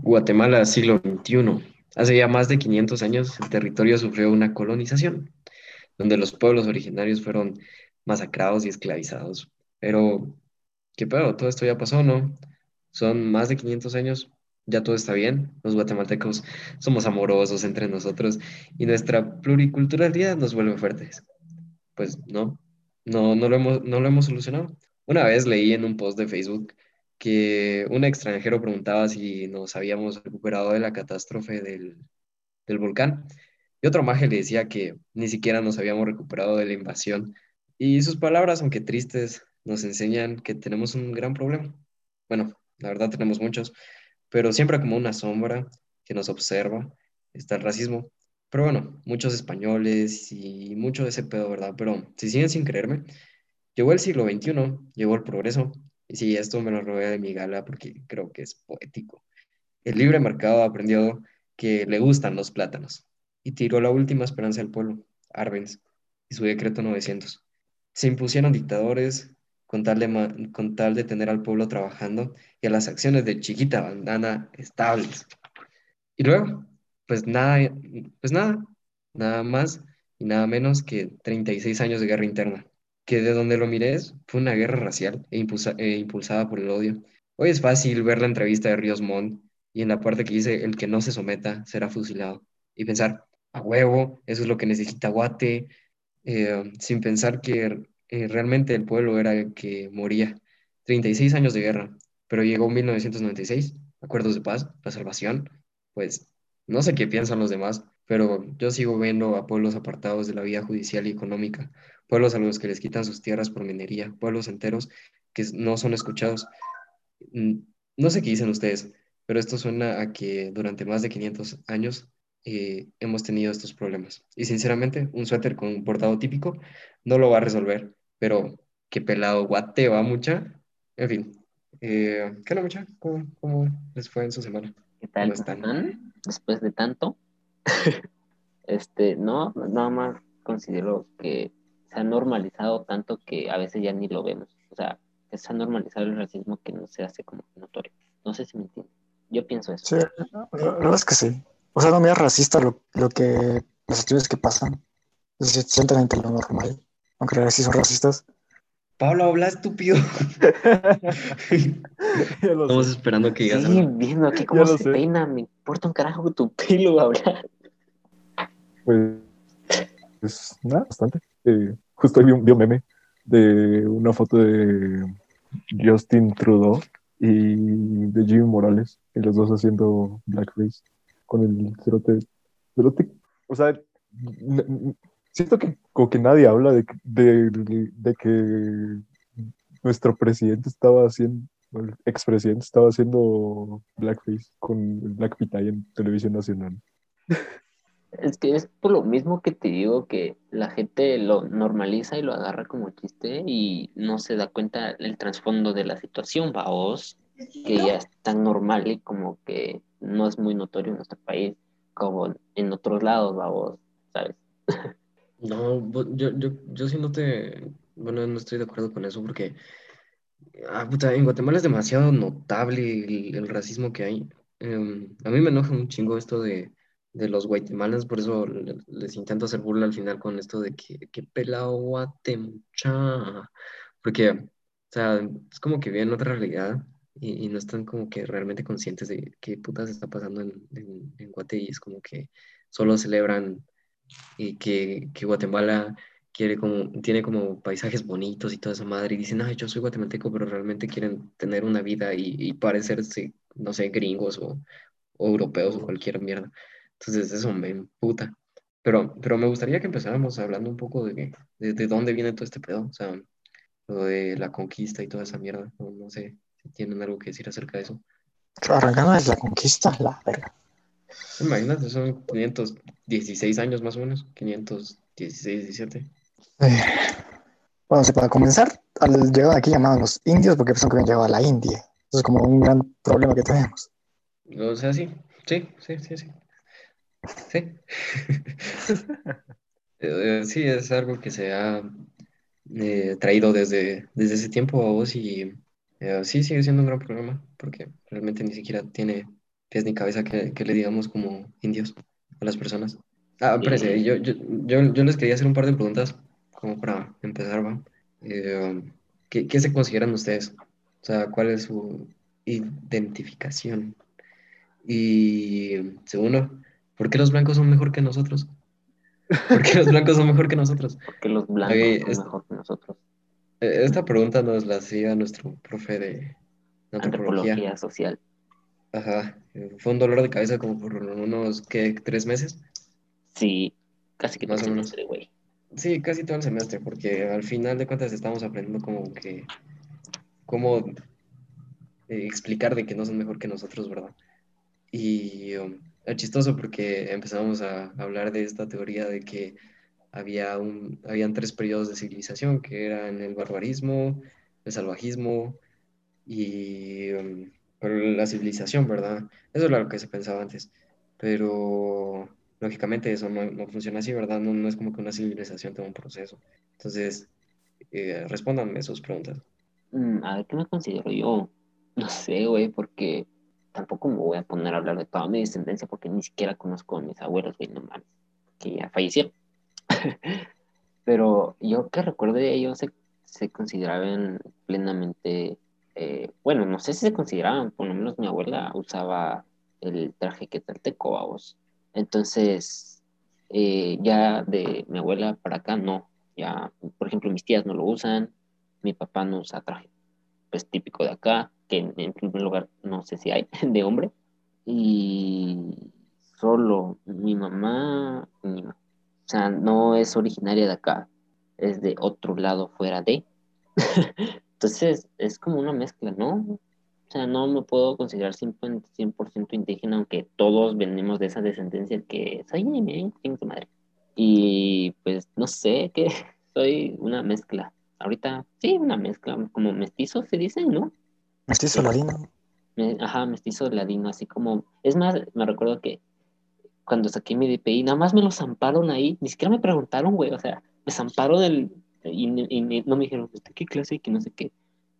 Guatemala, siglo XXI. Hace ya más de 500 años, el territorio sufrió una colonización, donde los pueblos originarios fueron masacrados y esclavizados. Pero, ¿qué pedo? Todo esto ya pasó, ¿no? Son más de 500 años, ya todo está bien. Los guatemaltecos somos amorosos entre nosotros y nuestra pluriculturalidad nos vuelve fuertes. Pues no, no, no lo hemos, no lo hemos solucionado. Una vez leí en un post de Facebook que un extranjero preguntaba si nos habíamos recuperado de la catástrofe del, del volcán y otro maje le decía que ni siquiera nos habíamos recuperado de la invasión. Y sus palabras, aunque tristes, nos enseñan que tenemos un gran problema. Bueno, la verdad tenemos muchos, pero siempre como una sombra que nos observa está el racismo. Pero bueno, muchos españoles y mucho de ese pedo, ¿verdad? Pero si siguen sin creerme, llegó el siglo XXI, llegó el progreso, y sí, esto me lo robé de mi gala porque creo que es poético. El libre mercado aprendió que le gustan los plátanos y tiró la última esperanza del pueblo, Arbenz, y su decreto 900. Se impusieron dictadores con tal, de, con tal de tener al pueblo trabajando y a las acciones de chiquita bandana estables. Y luego, pues nada, pues nada, nada más y nada menos que 36 años de guerra interna, que de donde lo mires fue una guerra racial e, e impulsada por el odio. Hoy es fácil ver la entrevista de Ríos Montt y en la parte que dice el que no se someta será fusilado y pensar, a huevo, eso es lo que necesita Guate, eh, sin pensar que eh, realmente el pueblo era el que moría. 36 años de guerra, pero llegó 1996, acuerdos de paz, la salvación, pues no sé qué piensan los demás, pero yo sigo viendo a pueblos apartados de la vida judicial y económica, pueblos a los que les quitan sus tierras por minería, pueblos enteros que no son escuchados. No sé qué dicen ustedes, pero esto suena a que durante más de 500 años eh, hemos tenido estos problemas. Y sinceramente, un suéter con un bordado típico no lo va a resolver, pero qué pelado guate va mucha. En fin, eh, ¿qué no mucha? ¿Cómo, ¿Cómo, les fue en su semana? ¿Qué tal están? Después de tanto, este, no, nada más considero que se ha normalizado tanto que a veces ya ni lo vemos. O sea, se ha normalizado el racismo que no se hace como notorio. No sé si me entienden. Yo pienso eso. Sí, la verdad es que sí. O sea, no me es racista lo, lo que, las acciones que pasan. Es simplemente lo normal. Aunque sí son racistas. Pablo, habla estúpido. Estamos esperando que digas. Sí, viendo aquí cómo se peina. Me importa un carajo tu pelo hablar. Pues, pues nada, bastante. Eh, justo vi un, vi un meme de una foto de Justin Trudeau y de Jimmy Morales, y los dos haciendo blackface con el cerote. cerote o sea, siento que como que nadie habla de, de, de, que nuestro presidente estaba haciendo, el expresidente estaba haciendo blackface con el Black Pitay en televisión nacional. Es que es por lo mismo que te digo que la gente lo normaliza y lo agarra como chiste y no se da cuenta el trasfondo de la situación, vaos, que ya es tan normal y como que no es muy notorio en nuestro país como en otros lados, vaos, ¿sabes? No, yo, yo, yo sí no te, bueno, no estoy de acuerdo con eso porque ah, en Guatemala es demasiado notable el, racismo que hay. Em, a mí me enoja un chingo esto de, de los guatemalans, por eso les, intento hacer burla al final con esto de que, que pelado guate porque, o sea, es como que viven otra realidad y, no están como que realmente conscientes de qué putas está pasando en, en, en Guate y es como que solo celebran y que, que Guatemala quiere como, tiene como paisajes bonitos y toda esa madre, y dicen, ay, yo soy guatemalteco, pero realmente quieren tener una vida y, y parecerse, no sé, gringos o, o, europeos o cualquier mierda. Entonces, eso me puta. Pero, pero me gustaría que empezáramos hablando un poco de, de, de, dónde viene todo este pedo, o sea, lo de la conquista y toda esa mierda. No, no sé si tienen algo que decir acerca de eso. Arrancando desde la conquista, la verga. Imagínate, son 516 años más o menos, 516, 17. bueno, para comenzar, al llegar aquí llamaban los indios porque pensaban que habían llegado a la India. Eso es como un gran problema que tenemos. O sea, sí, sí, sí, sí, sí. Sí. Eh, sí, es algo que se ha eh, traído desde, desde ese tiempo a vos y eh, sí sigue siendo un gran problema porque realmente ni siquiera tiene pies ni cabeza que, que le digamos como indios a las personas. Ah, espérese, yo, yo, yo, yo les quería hacer un par de preguntas como para empezar, ¿va? Eh, ¿qué, qué se consideran ustedes? O sea, ¿cuál es su identificación? Y segundo, ¿por qué los blancos son mejor que nosotros? ¿Por qué los blancos son mejor que nosotros? Porque los blancos son mejor que nosotros. Eh, Esta pregunta nos la hacía nuestro profe de antropología. Antropología social. Ajá. Fue un dolor de cabeza como por unos, ¿qué? ¿Tres meses? Sí, casi que Más todo o el semestre, güey. Sí, casi todo el semestre, porque al final de cuentas estamos aprendiendo como que, cómo eh, explicar de que no son mejor que nosotros, ¿verdad? Y um, es chistoso porque empezamos a hablar de esta teoría de que había un, habían tres periodos de civilización, que eran el barbarismo, el salvajismo y um, la civilización, ¿verdad? Eso era lo que se pensaba antes, pero lógicamente eso no, no funciona así, ¿verdad? No, no es como que una civilización tenga un proceso. Entonces, eh, respóndanme sus preguntas. Mm, a ver, ¿qué me considero yo? No sé, güey, porque tampoco me voy a poner a hablar de toda mi descendencia porque ni siquiera conozco a mis abuelos, güey, que ya fallecieron. Pero yo que recuerdo de ellos se, consideraban plenamente, eh, bueno, no sé si se consideraban, por lo menos mi abuela usaba el traje quetzalteco, vamos. Entonces, eh, ya de mi abuela para acá, no. Ya, por ejemplo, mis tías no lo usan, mi papá no usa traje, pues típico de acá, que en, primer lugar no sé si hay, de hombre. Y solo mi mamá, mi ma- o sea, no es originaria de acá, es de otro lado fuera de. Entonces, es como una mezcla, ¿no? O sea, no me puedo considerar 100%, 100% indígena, aunque todos venimos de esa descendencia que soy su madre. Y pues no sé, que soy una mezcla. Ahorita, sí, una mezcla, como mestizo se dice, ¿no? Mestizo ladino. Me- ajá, mestizo ladino, así como. Es más, me recuerdo que cuando saqué mi DPI, nada más me lo zamparon ahí, ni siquiera me preguntaron, güey, o sea, me zamparon del. Y, no me dijeron, ¿usted qué clase y que no sé qué?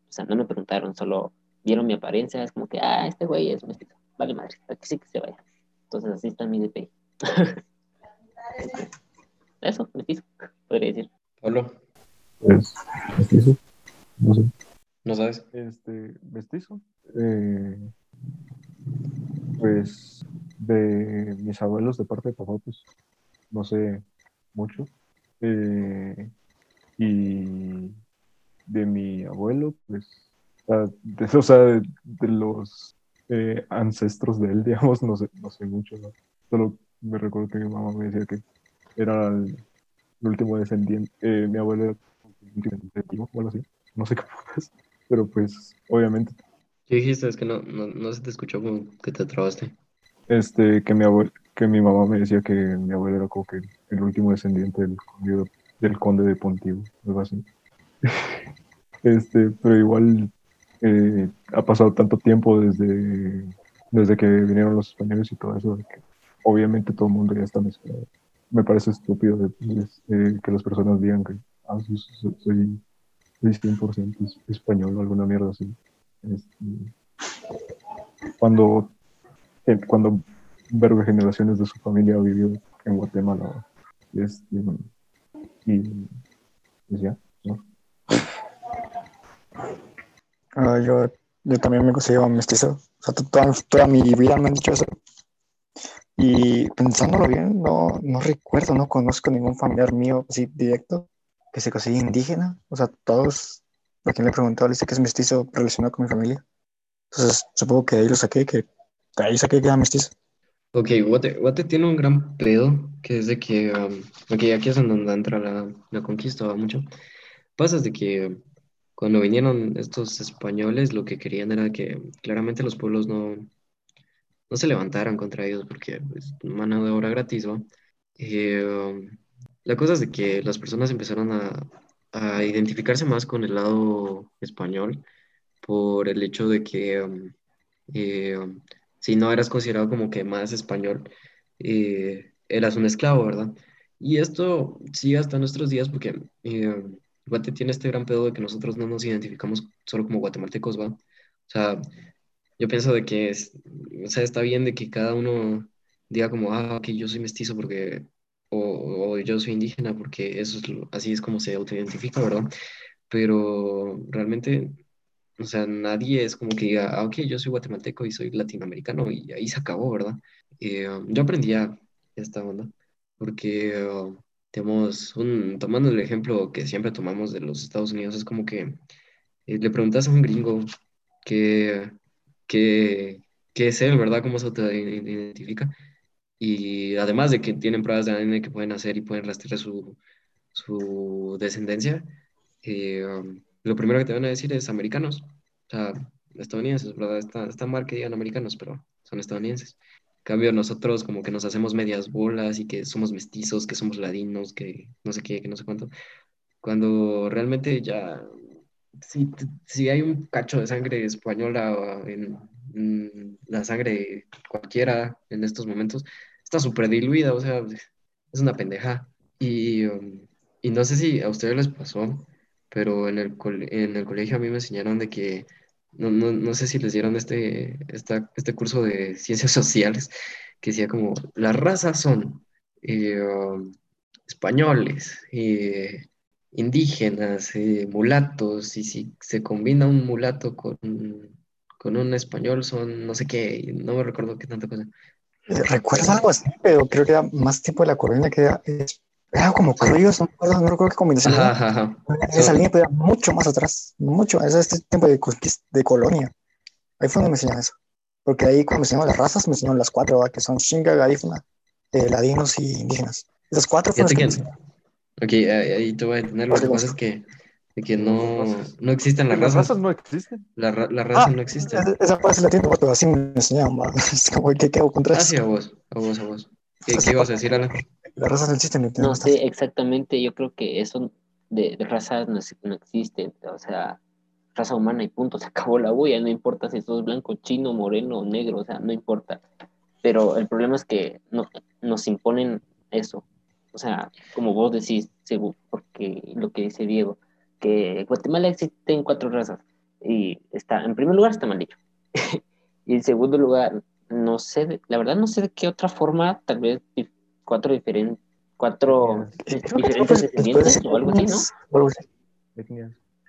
O sea, no me preguntaron, solo vieron mi apariencia, es como que, ah, este güey es mestizo, vale madre, aquí sí que se vaya. Entonces, así está mi DPI. Eso, mestizo, podría decir. Pablo, Pues, mestizo, no sé. ¿no sabes? Este, mestizo. eh, pues de mis abuelos de parte de papá, pues no sé mucho. Eh, y de mi abuelo, pues, ah, de, o sea, de, de los eh, ancestros de él, digamos, no sé, no sé mucho. ¿no? Solo me recuerdo que mi mamá me decía que era el, el último descendiente. eh, mi abuelo era o algo así. No sé qué putas. Pero pues, obviamente, ¿Qué dijiste? Es que no, no, no se te escuchó como que te trabaste. este, que mi abuelo, que mi mamá me decía que mi abuelo era como que el último descendiente del conde, del conde de Pontivo, algo así. Este, pero igual eh, ha pasado tanto tiempo desde, desde que vinieron los españoles y todo eso, de que obviamente todo el mundo ya está mezclado. Me parece estúpido de- de- eh, que las personas digan que ah, soy, soy, soy 100% es- español o alguna mierda así. Este, cuando, eh, cuando de generaciones de su familia ha en Guatemala. Este, y pues ya. Ah, yo, yo también me considero mestizo. Toda, toda mi vida me han dicho eso. Y pensándolo bien, no, no recuerdo, no conozco ningún familiar mío así directo que se considere indígena. O sea, todos a quien le he preguntado le dice que es mestizo relacionado con mi familia. Entonces, supongo que de ahí lo saqué, que de ahí saqué que era mestizo. Ok, Guate, tiene un gran pedo, que es de que, um, aquí es en donde entra la, la conquista va mucho. Pasa de que cuando vinieron estos españoles, lo que querían era que claramente los pueblos no, no se levantaran contra ellos, porque pues, mano de obra gratis, ¿va? Eh, um, la cosa es de que las personas empezaron a, a identificarse más con el lado español por el hecho de que um, eh, um, si no eras considerado como que más español, eh, eras un esclavo, ¿verdad? Y esto sigue hasta nuestros días porque eh, Guate tiene este gran pedo de que nosotros no nos identificamos solo como guatemaltecos, ¿va? O sea, yo pienso de que, es, o sea, está bien de que cada uno diga como, ah, que yo soy mestizo porque, o, o yo soy indígena porque eso es, así es como se autoidentifica, ¿verdad? Pero realmente, o sea, nadie es como que diga, ah, ok, yo soy guatemalteco y soy latinoamericano y ahí se acabó, ¿verdad? Eh, um, yo aprendí a esta onda porque, uh, tenemos un, tomando el ejemplo que siempre tomamos de los Estados Unidos, es como que eh, le preguntas a un gringo qué, qué, qué es él, ¿verdad? ¿Cómo se autoidentifica? Y además de que tienen pruebas de ADN que pueden hacer y pueden rastrear su, su descendencia, eh, um, lo primero que te van a decir es americanos, o sea, estadounidenses, ¿verdad? Está, está mal que digan americanos, pero son estadounidenses. En cambio, nosotros como que nos hacemos medias bolas y que somos mestizos, que somos ladinos, que no sé qué, que no sé cuánto, cuando realmente ya, si, si hay un cacho de sangre española en, en la sangre cualquiera en estos momentos, está súper diluida, o sea, es una pendeja. Y, um, y no sé si a ustedes les pasó, pero en el, en el colegio a mí me enseñaron de que, no, no, no sé si les dieron este, esta, este curso de ciencias sociales, que decía como, las razas son eh, um, españoles, eh, indígenas, eh, mulatos, y si se combina un mulato con, con un español son no sé qué, no me recuerdo qué tanta cosa. Recuerdo algo así, pero creo que era más tiempo de la colonia que era, era como criollos, no recuerdo, no recuerdo qué combinación Ajá, era. ajá. Esa línea era mucho más atrás, mucho, es este tiempo de, de colonia. Ahí fue donde me enseñaron eso. Porque ahí cuando me enseñaron las razas, me enseñaron las cuatro, ¿verdad? que son Shinga, Garífuna, eh, ladinos y indígenas. Esas cuatro fueron las que que, me ok, ahí ahí te voy a detener, lo que pasa es que, de que no, no existen las Las razas, razas no existen. la, ra- la raza Ah, no existe. esa- sí la entiendo, pero así me enseñaron. Es como que qué hago contra Ah, eso. sí, a vos, a vos, a vos. ¿Qué, qué ibas a decir, Alan? Las razas no existen, No sé exactamente, yo creo que eso de, de razas no, no existe, o sea, raza humana y punto, se acabó la bulla, no importa si sos blanco, chino, moreno negro, o sea, no importa. Pero el problema es que no, nos imponen eso, o sea, como vos decís, según, porque lo que dice Diego, que en Guatemala existen cuatro razas, y está, en primer lugar está mal dicho, y en segundo lugar, no sé, de- la verdad no sé de qué otra forma, tal vez cuatro diferentes, cuatro que diferentes descendientes o algo así, ¿no? etnias, o algo así.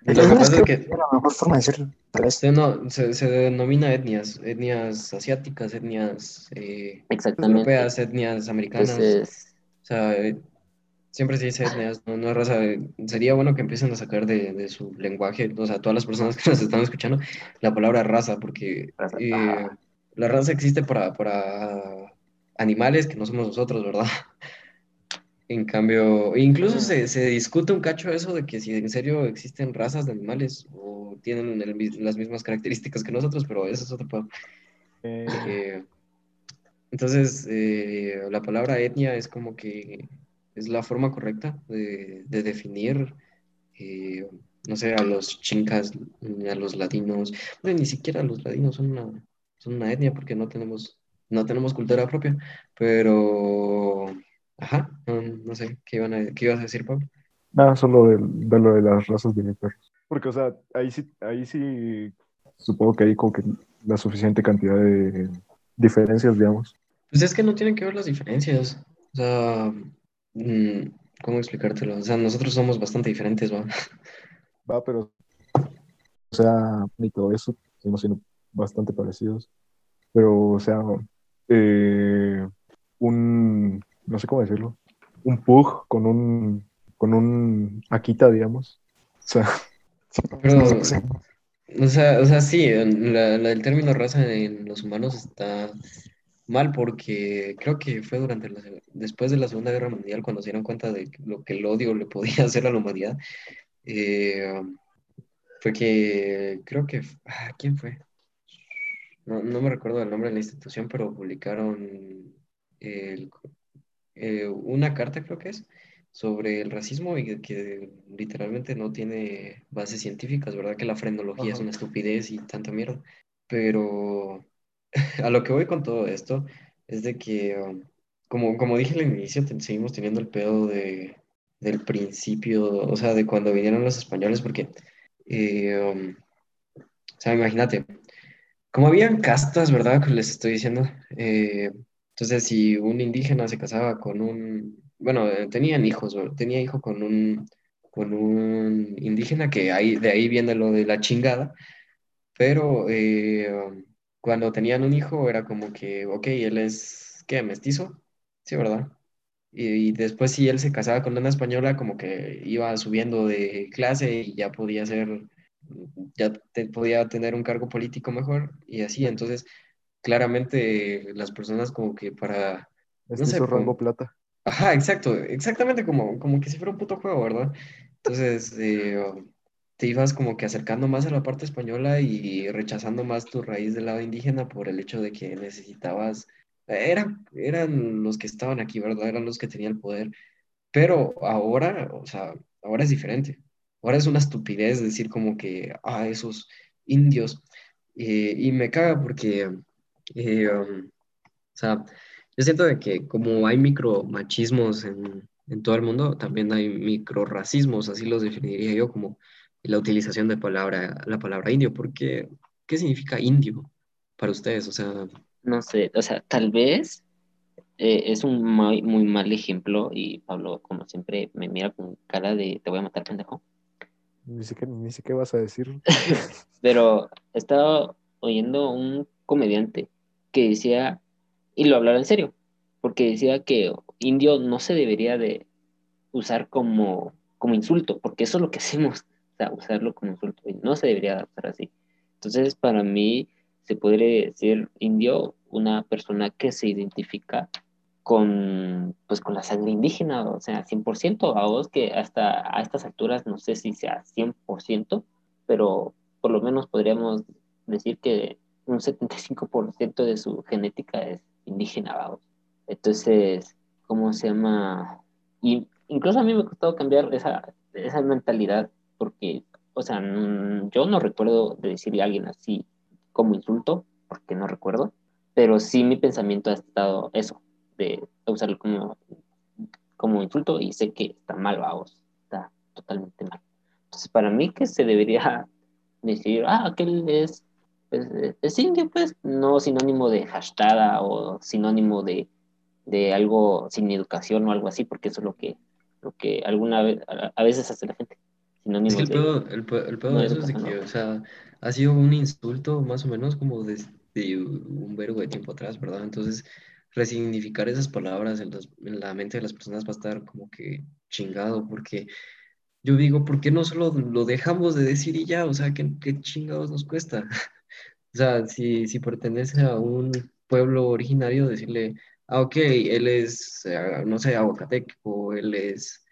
Lo que pasa es que la mejor forma de decirlo, tal vez. no, se, se denomina etnias, etnias asiáticas, etnias eh, Exactamente. europeas, etnias americanas. Entonces, O sea, eh, siempre se dice etnias, no, no raza. Sería bueno que empiecen a sacar de, de su lenguaje, o sea, todas las personas que nos están escuchando, la palabra raza, porque Raza, eh, la raza existe para, para animales que no somos nosotros, ¿verdad? En cambio, incluso se, se discute un cacho eso de que si en serio existen razas de animales o tienen el las mismas características que nosotros, pero eso es otro pedo. Eh, Eh, entonces, eh, la palabra etnia es como que es la forma correcta de, de definir, eh, no sé, a los chincas, a los ladinos. Bueno, ni siquiera los ladinos son una, son una etnia porque no tenemos, no tenemos cultura propia, pero, ajá, no, no sé, ¿qué, iban a- qué ibas a decir, Pablo? nada, solo de, de lo de las razas de perros. Porque, o sea, ahí sí, ahí sí supongo que hay como que la suficiente cantidad de diferencias, digamos. Pues es que no tienen que ver las diferencias. O sea, ¿cómo explicártelo? O sea, nosotros somos bastante diferentes, ¿va? Va, pero, o sea, ni todo eso, seguimos siendo bastante parecidos. Pero, o sea, eh, un, no sé cómo decirlo, un pug con un, con un Akita, digamos. O sea, Pero, o sea, o sea, sí, la, la- el término raza en los humanos está mal porque creo que fue durante la, después de la Segunda Guerra Mundial cuando se dieron cuenta de lo que el odio le podía hacer a la humanidad. eh, fue que creo que, ah, ¿quién fue? No, no me recuerdo el nombre de la institución, pero publicaron el- eh, una carta, creo que es, sobre el racismo y que, literalmente no tiene bases científicas, ¿verdad? Que la frenología es una estupidez y tanta mierda. Pero a lo que voy con todo esto es de que, um, como, como dije al inicio, seguimos teniendo el pedo de, del principio, o sea, de cuando vinieron los españoles, porque, eh, um, o sea, imagínate, como habían castas, ¿verdad? Que les estoy diciendo. eh, entonces, si un indígena se casaba con un, bueno, eh, tenían hijos, tenía hijo con un, con un indígena, que ahí, de ahí viene lo de la chingada, pero eh, um, cuando tenían un hijo era como que, ok, él es, ¿qué? ¿Mestizo? Sí, ¿verdad? Y, y después si él se casaba con una española, como que iba subiendo de clase y ya podía ser, ya te- podía tener un cargo político mejor y así. Entonces, claramente las personas como que para, no sé, Mestizo rango como- plata. Ajá, exacto, exactamente como, como que si fuera un puto juego, ¿verdad? Entonces, eh, te ibas como que acercando más a la parte española y rechazando más tu raíz del lado indígena por el hecho de que necesitabas, eran, eran los que estaban aquí, ¿verdad? Eran los que tenían el poder. Pero ahora, o sea, ahora es diferente. Ahora es una estupidez decir como que, ah, esos indios. Eh, y me caga porque, eh, um, o sea, yo siento de que como hay micromachismos en, en todo el mundo, también hay microracismos, así los definiría yo, como la utilización de palabra, la palabra indio, porque ¿qué significa indio para ustedes? O sea, No sé, o sea, tal vez eh, es un muy, muy mal ejemplo y Pablo, como siempre, me mira con cara de te voy a matar, pendejo. Ni siquiera, ni siquiera vas a decir. Pero estaba oyendo un comediante que decía, y lo hablaba en serio, porque decía que indio no se debería de usar como, como insulto, porque eso es lo que hacemos, sea, usarlo como insulto, y no se debería usar así. Entonces, para mí, se podría decir indio una persona que se identifica con, pues, con la sangre indígena, o sea, 100%, a vos que hasta a estas alturas no sé si sea 100%, pero por lo menos podríamos decir que un 75% de su genética es indígena, vamos. Entonces, ¿cómo se llama? Y incluso a mí me ha costado cambiar esa, esa mentalidad porque, o sea, mm, yo no recuerdo de decirle a alguien así como insulto, porque no recuerdo, pero sí mi pensamiento ha estado eso, de usarlo como, como insulto y sé que está mal, vamos, está totalmente mal. Entonces, para mí que se debería decir, ah, aquel es, es, es indio, pues, no sinónimo de hashtag o sinónimo de, de algo sin educación o algo así, porque eso es lo que, lo que alguna vez, a veces hace la gente. Es que el pedo, el, pe- el pedo no de eso es de que, o sea, ha sido un insulto más o menos como desde un verbo de tiempo atrás, ¿verdad? Entonces, resignificar esas palabras en, las- en la mente de las personas va a estar como que chingado, porque yo digo, ¿por qué no solo lo dejamos de decir y ya? O sea, ¿qué, qué chingados nos cuesta? O sea, si, si pertenece a un pueblo originario, decirle, ah, ok, él es, eh, no sé, aguacateco, él es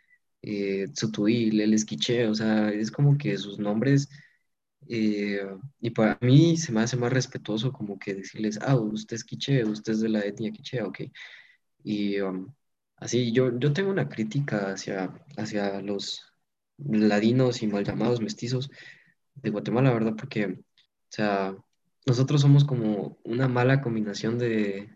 eh, tzutuil, él es quiché, o sea, es como que sus nombres, eh, y para mí se me hace más respetuoso como que decirles, ah, usted es quiché, usted es de la etnia quiché, ok. Y um, así, yo, yo tengo una crítica hacia, hacia los ladinos y mal llamados mestizos de Guatemala, ¿verdad? Porque, o sea, nosotros somos como una mala combinación de,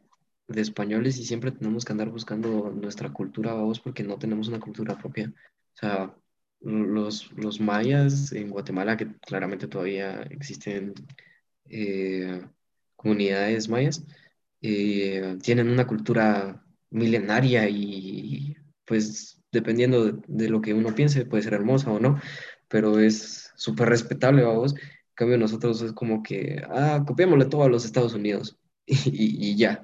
de españoles y siempre tenemos que andar buscando nuestra cultura, vamos, porque no tenemos una cultura propia. O sea, los, los mayas en Guatemala, que claramente todavía existen eh, comunidades mayas, eh, tienen una cultura milenaria y pues dependiendo de, de lo que uno piense, puede ser hermosa o no, pero es súper respetable, vamos. En cambio, nosotros es como que, ah, copiémosle todo a los Estados Unidos y, y- y ya.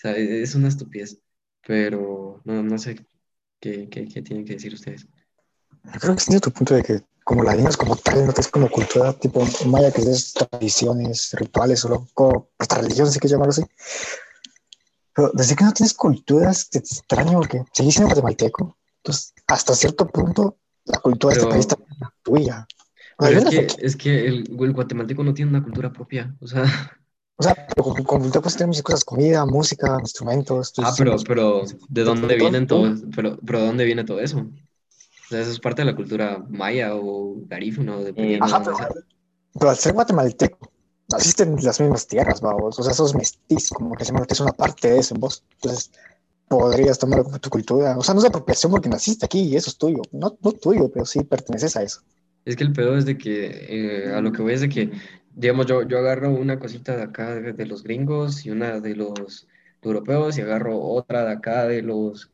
Sea, e- es una estupidez, pero no, no sé qué, qué, qué tienen que decir ustedes. Yo creo que entiendo tu punto de que como ladinos como tal, no que es como cultura tipo maya, que es tradiciones, rituales, o como hasta religión, si quieres llamarlo así. Pero desde que no tienes culturas, te extraño porque seguís siendo guatemalteco. Entonces, hasta cierto punto, la cultura de este Pero, país también es la tuya. Pero es que, que- es que el, el guatemalteco no tiene una cultura propia, o sea... o sea, pero con, cultura pues tenemos cosas, comida, música, instrumentos. Ah, tus- pero, pero, ¿de dónde vienen todo. Pero, pero, ¿de dónde viene todo eso? O sea, eso es parte de la cultura maya o garífuna, dependiendo de Ajá, pero, pero al ser guatemalteco, naciste en las mismas tierras, vamos. O sea, sos mestizo, como que se me es una parte de eso en vos. Entonces, podrías tomar como tu cultura. O sea, no es apropiación porque naciste aquí y eso es tuyo. No, no tuyo, pero sí perteneces a eso. Es que el pedo es de que, eh, a lo que voy es de que digamos, yo, yo agarro una cosita de acá de, de los gringos y una de los europeos y agarro otra de acá de los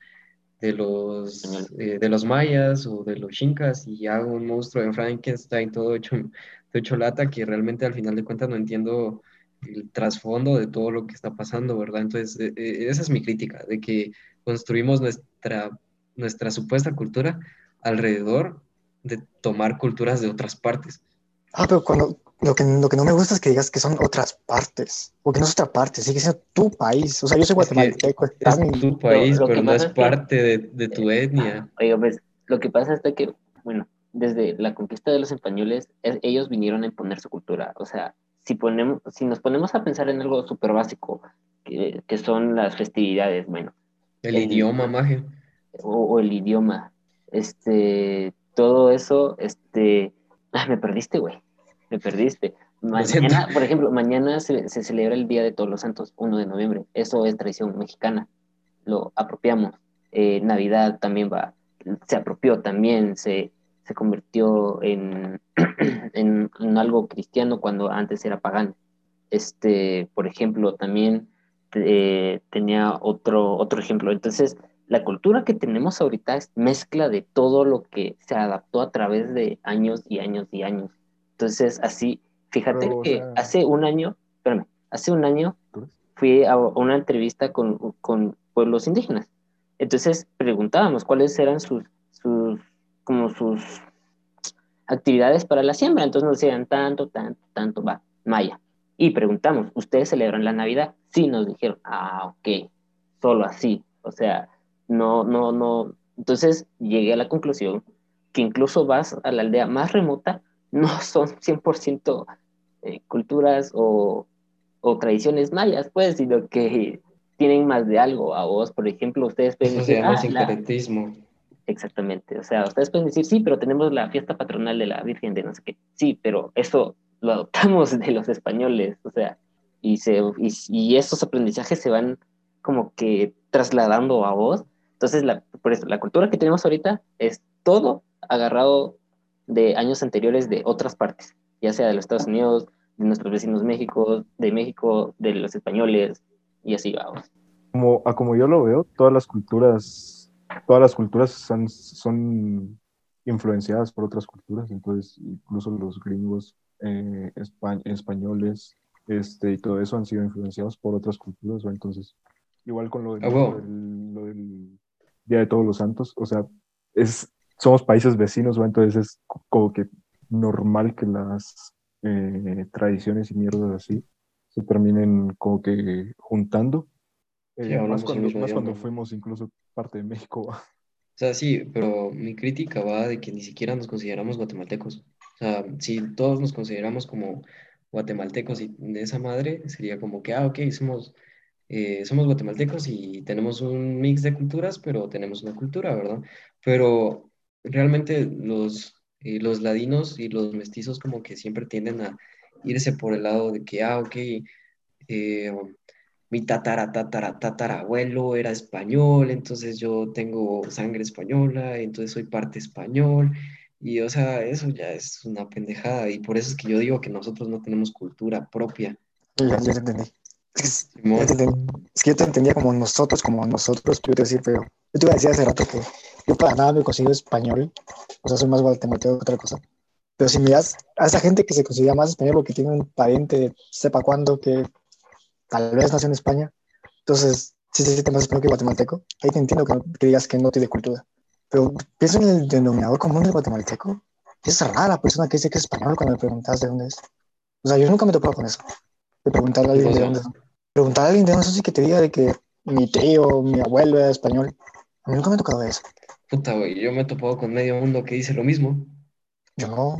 de los, eh, de los mayas o de los incas y hago un monstruo de Frankenstein todo hecho, todo hecho lata que realmente al final de cuentas no entiendo el trasfondo de todo lo que está pasando, ¿verdad? Entonces, eh, eh, esa es mi crítica, de que construimos nuestra, nuestra supuesta cultura alrededor de tomar culturas de otras partes. Ah, pero cuando lo que, lo que no me gusta es que digas que son otras partes, porque no es otra parte, sigue siendo tu país. O sea, yo soy Es que guatemalteco, Es mi- tu país, lo que pero no es que- parte de, de tu etnia. Oiga, pues lo que pasa es que, bueno, desde la conquista de los españoles, es- ellos vinieron a imponer su cultura. O sea, si, ponemos, si nos ponemos a pensar en algo súper básico, que, que son las festividades, bueno, El El- idioma, maje. o, o el idioma, este, todo eso, este, ah, me perdiste, güey, me perdiste. Mañana, por ejemplo, mañana se, se celebra el Día de Todos los Santos, 1 de noviembre. Eso es tradición mexicana. Lo apropiamos. Eh, Navidad también va, se apropió también, se, se convirtió en, en, en algo cristiano cuando antes era pagano. Este, por ejemplo, también eh, tenía otro, otro ejemplo. Entonces, la cultura que tenemos ahorita es mezcla de todo lo que se adaptó a través de años y años y años. Entonces, así, fíjate Pero, o que sea- hace un año, espérame, hace un año fui a una entrevista con, con pueblos indígenas. Entonces preguntábamos cuáles eran sus, sus, como sus actividades para la siembra. Entonces nos decían tanto, tanto, tanto, va, maya. Y preguntamos, ¿ustedes celebran la Navidad? Sí, nos dijeron, ah, ok, solo así. O sea, no, no, no. Entonces llegué a la conclusión que incluso vas a la aldea más remota, no son 100% eh, culturas o, o tradiciones mayas, pues, sino que tienen más de algo. A vos, por ejemplo, ustedes pueden decir, llama "Ah, la-". sincretismo. Exactamente. O sea, ustedes pueden decir, sí, pero tenemos la fiesta patronal de la Virgen de no sé qué. Sí, pero eso lo adoptamos de los españoles. O sea, y, se, y, y esos aprendizajes se van como que trasladando a vos. Entonces, la, por eso, la cultura que tenemos ahorita es todo agarrado de años anteriores de otras partes, ya sea de los Estados Unidos, de nuestros vecinos México, de México, de los españoles, y así vamos. Como, a como yo lo veo, todas las culturas, todas las culturas son, son influenciadas por otras culturas, entonces incluso los gringos, eh, espa- españoles, este, y todo eso han sido influenciados por otras culturas, ¿va? entonces, igual con lo del, Ah, huevo. lo del- lo del Día de Todos los Santos, o sea, es, somos países vecinos, ¿va? entonces es como que normal que las eh, tradiciones y mierdas así se terminen como que juntando. Eh, más cuando, más cuando fuimos incluso parte de México. ¿va? O sea, sí, pero mi crítica va de que ni siquiera nos consideramos guatemaltecos. O sea, si todos nos consideramos como guatemaltecos y de esa madre, sería como que, ah, ok, somos, eh, somos guatemaltecos y tenemos un mix de culturas, pero tenemos una cultura, ¿verdad? Pero realmente los, eh, los ladinos y los mestizos como que siempre tienden a irse por el lado de que, ah, ok, eh, mi tatara, tatara, tatarabuelo era español, entonces yo tengo sangre española, entonces soy parte español, y o sea, eso ya es una pendejada, y por eso es que yo digo que nosotros no tenemos cultura propia. Ya, ya te entendí. Es que, Simón. ya te entendí. Es que yo te entendía como nosotros, como nosotros, yo te decía, pero yo te iba a decir hace rato que yo para nada me considero español, o sea, soy más guatemalteco que otra cosa. Pero si miras a esa gente que se considera más español porque tiene un pariente, sepa cuándo, que tal vez nació en España, entonces sí se siente más español que guatemalteco, ahí te entiendo que, que digas que no tiene cultura. Pero pienso en el denominador común del guatemalteco. Es rara la persona que dice que es español cuando me preguntas de dónde es. O sea, yo nunca me he topado con eso. De preguntarle a alguien de dónde es. Preguntarle a alguien de dónde es sí que te diga de que mi tío, mi abuelo era español. A mí nunca me ha tocado eso. Puta, güey, yo me he topado con medio mundo que dice lo mismo. Yo no,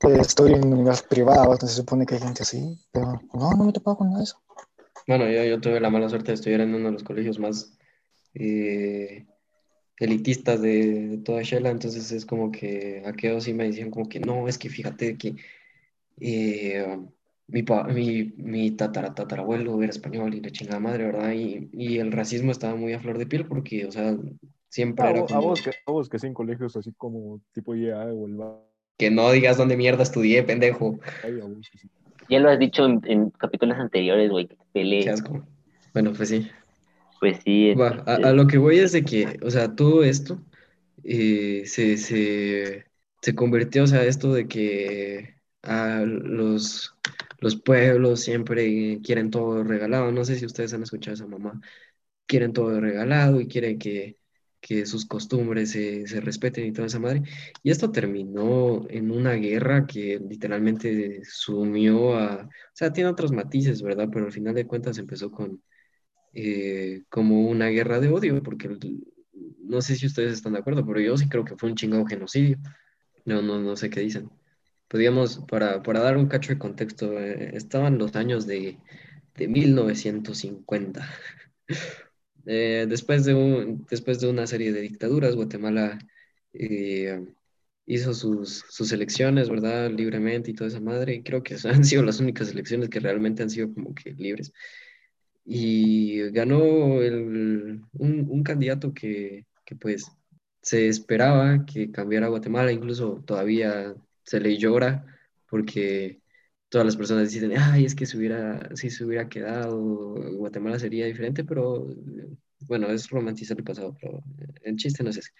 que estoy en universidad privada, entonces se supone que hay gente así, pero no, no me he topado con nada de eso. Bueno, yo, yo tuve la mala suerte de estudiar en uno de los colegios más eh, elitistas de, de toda Shela, entonces es como que aquellos sí me decían como que no, es que fíjate que eh, mi, pa- mi, mi tatara, tatarabuelo era español y la chingada madre, ¿verdad? Y, y el racismo estaba muy a flor de piel porque, o sea, siempre A, era vos, a vos que, a vos que sí en colegios así como tipo IEA o el Que no digas dónde mierda estudié, pendejo. Ay, abuso, sí. Ya lo has dicho en, en capítulos anteriores, güey, que. Qué asco. Bueno, pues sí. Pues sí. Va, a, a lo que voy es de que, o sea, todo esto eh, se, se, se convirtió, o sea, esto de que a los, los pueblos siempre quieren todo regalado. No sé si ustedes han escuchado a esa mamá. Quieren todo regalado y quieren que, que sus costumbres se, se respeten y toda esa madre. Y esto terminó en una guerra que literalmente sumió a... O sea, tiene otros matices, ¿verdad? Pero al final de cuentas empezó con eh, como una guerra de odio, porque no sé si ustedes están de acuerdo, pero yo sí creo que fue un chingado genocidio. No, no, no sé qué dicen. Podríamos, para, para dar un cacho de contexto, eh, estaban los años de, de 1950. Eh, después de un, después de una serie de dictaduras, Guatemala eh, hizo sus, sus elecciones, ¿verdad? Libremente y toda esa madre. Creo que han sido las únicas elecciones que realmente han sido como que libres. Y ganó el- un, un candidato que, que pues se esperaba que cambiara Guatemala, incluso todavía se le llora porque todas las personas dicen, ay, es que si hubiera, si se hubiera quedado, Guatemala sería diferente, pero eh, bueno, es romantizar el pasado, pero eh, el chiste no es ese.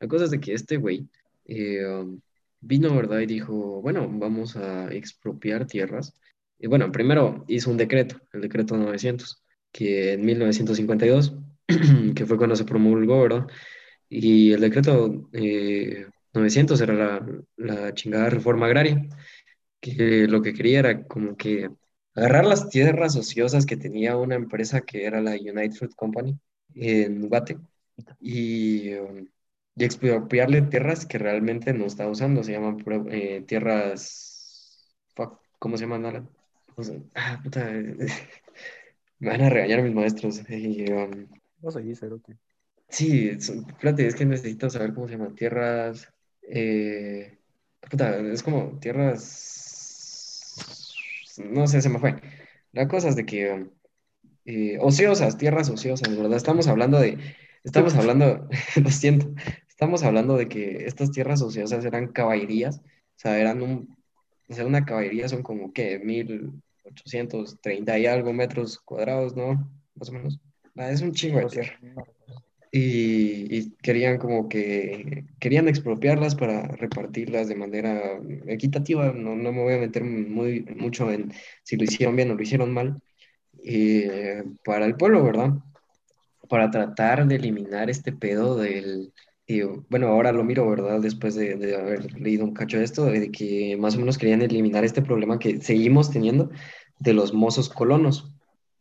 La cosa es de que este güey eh, um, vino, ¿verdad? Y dijo, bueno, vamos a expropiar tierras. Y bueno, primero hizo un decreto, el decreto 900, que en 1952, que fue cuando se promulgó, ¿verdad? Y el decreto eh, 900 era la, la chingada reforma agraria que lo que quería era como que agarrar las tierras ociosas que tenía una empresa que era la United Fruit Company en Guate y, um, y expropiarle tierras que realmente no estaba usando, se llaman eh, tierras, fuck, ¿cómo se llaman, Alan? O sea, ah, puta, eh, me van a regañar mis maestros. y, um, No. Sí, espérate, es que necesito saber cómo se llaman. Tierras. eh, puta, es como tierras. No sé, se me fue. La cosa es de que. eh, ociosas, tierras ociosas, ¿verdad? Estamos hablando de. Estamos hablando. Lo siento. Estamos hablando de que estas tierras ociosas eran caballerías. O sea, eran un. O sea, una caballería son como que 1830 y algo metros cuadrados, ¿no? Más o menos. Ah, es un chingo de sé, tierra. Y, y querían como que querían expropiarlas para repartirlas de manera equitativa. No, no me voy a meter muy, mucho en si lo hicieron bien o lo hicieron mal. eh, para el pueblo, ¿verdad? Para tratar de eliminar este pedo del... y, bueno, ahora lo miro, ¿verdad? Después de, de haber leído un cacho de esto, de que más o menos querían eliminar este problema que seguimos teniendo de los mozos colonos.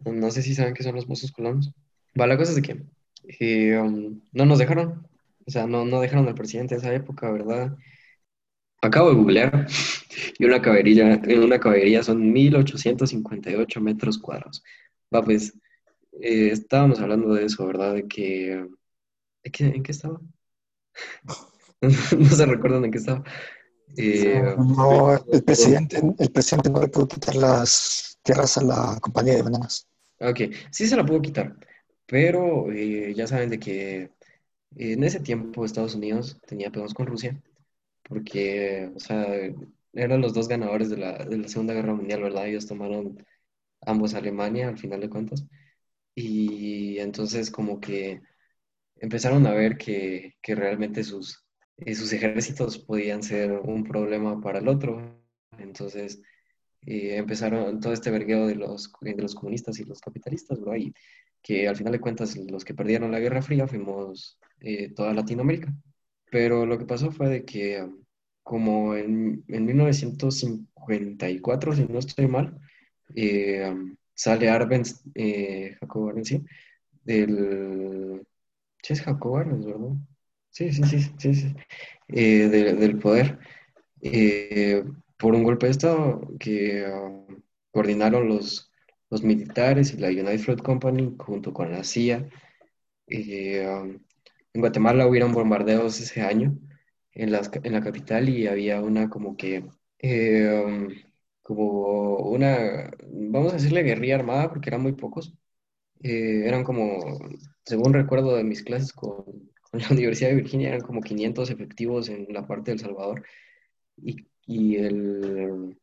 No sé si saben qué son los mozos colonos. Va, la cosa es de que y, um, no nos dejaron, o sea, no, no dejaron al presidente de esa época, ¿verdad? Acabo de googlear y una caballería, en una caballería son 1858 metros cuadrados. Va, pues, eh, estábamos hablando de eso, ¿verdad? De que, ¿de qué- ¿en qué estaba? No se recuerdan en qué estaba. Eh, No, el presidente, el presidente no le pudo quitar las tierras a la compañía de bananas. Ok, sí se la puedo quitar, pero eh, ya saben de que en ese tiempo Estados Unidos tenía pedos con Rusia, porque, o sea, eran los dos ganadores de la, de la Segunda Guerra Mundial, ¿verdad? Ellos tomaron ambos Alemania al final de cuentas, y entonces como que empezaron a ver que, que realmente sus, eh, sus ejércitos podían ser un problema para el otro, entonces eh, empezaron todo este vergueo de los, de los comunistas y los capitalistas, bro, y que al final de cuentas los que perdieron la Guerra Fría fuimos eh, toda Latinoamérica. Pero lo que pasó fue de que um, como en, en 1954, si no estoy mal, eh, um, sale Arbenz, eh, Jacob Arbenz, sí, del... Sí, es Jacob Arbenz, ¿verdad? Sí, sí, sí, sí, sí, eh, de- del poder. eh, por un golpe de Estado que um, coordinaron los, los militares y la United Fruit Company junto con la CIA. Eh, um, en Guatemala hubieron bombardeos ese año en, las- en la capital y había una como que, eh, um, como una, vamos a decirle guerrilla armada porque eran muy pocos. Eh, eran como, según recuerdo de mis clases con, con la Universidad de Virginia, eran como 500 efectivos en la parte de El Salvador y, y el,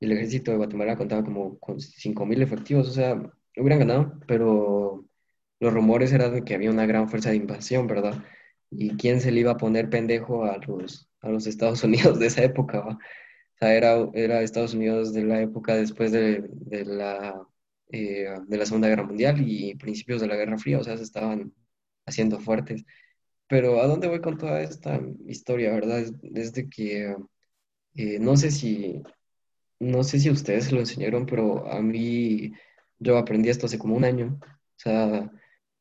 el ejército de Guatemala contaba como con 5.000 efectivos, o sea, hubieran ganado, pero los rumores eran de que había una gran fuerza de invasión, ¿verdad? ¿Y quién se le iba a poner pendejo a los, a los Estados Unidos de esa época? ¿va? O sea, era, era Estados Unidos de la época después de, de la, eh, de la Segunda Guerra Mundial y principios de la Guerra Fría, o sea, se estaban haciendo fuertes. Pero ¿a dónde voy con toda esta historia, verdad? Desde que eh, no sé si, no sé si ustedes se lo enseñaron, pero a mí yo aprendí esto hace como un año. O sea,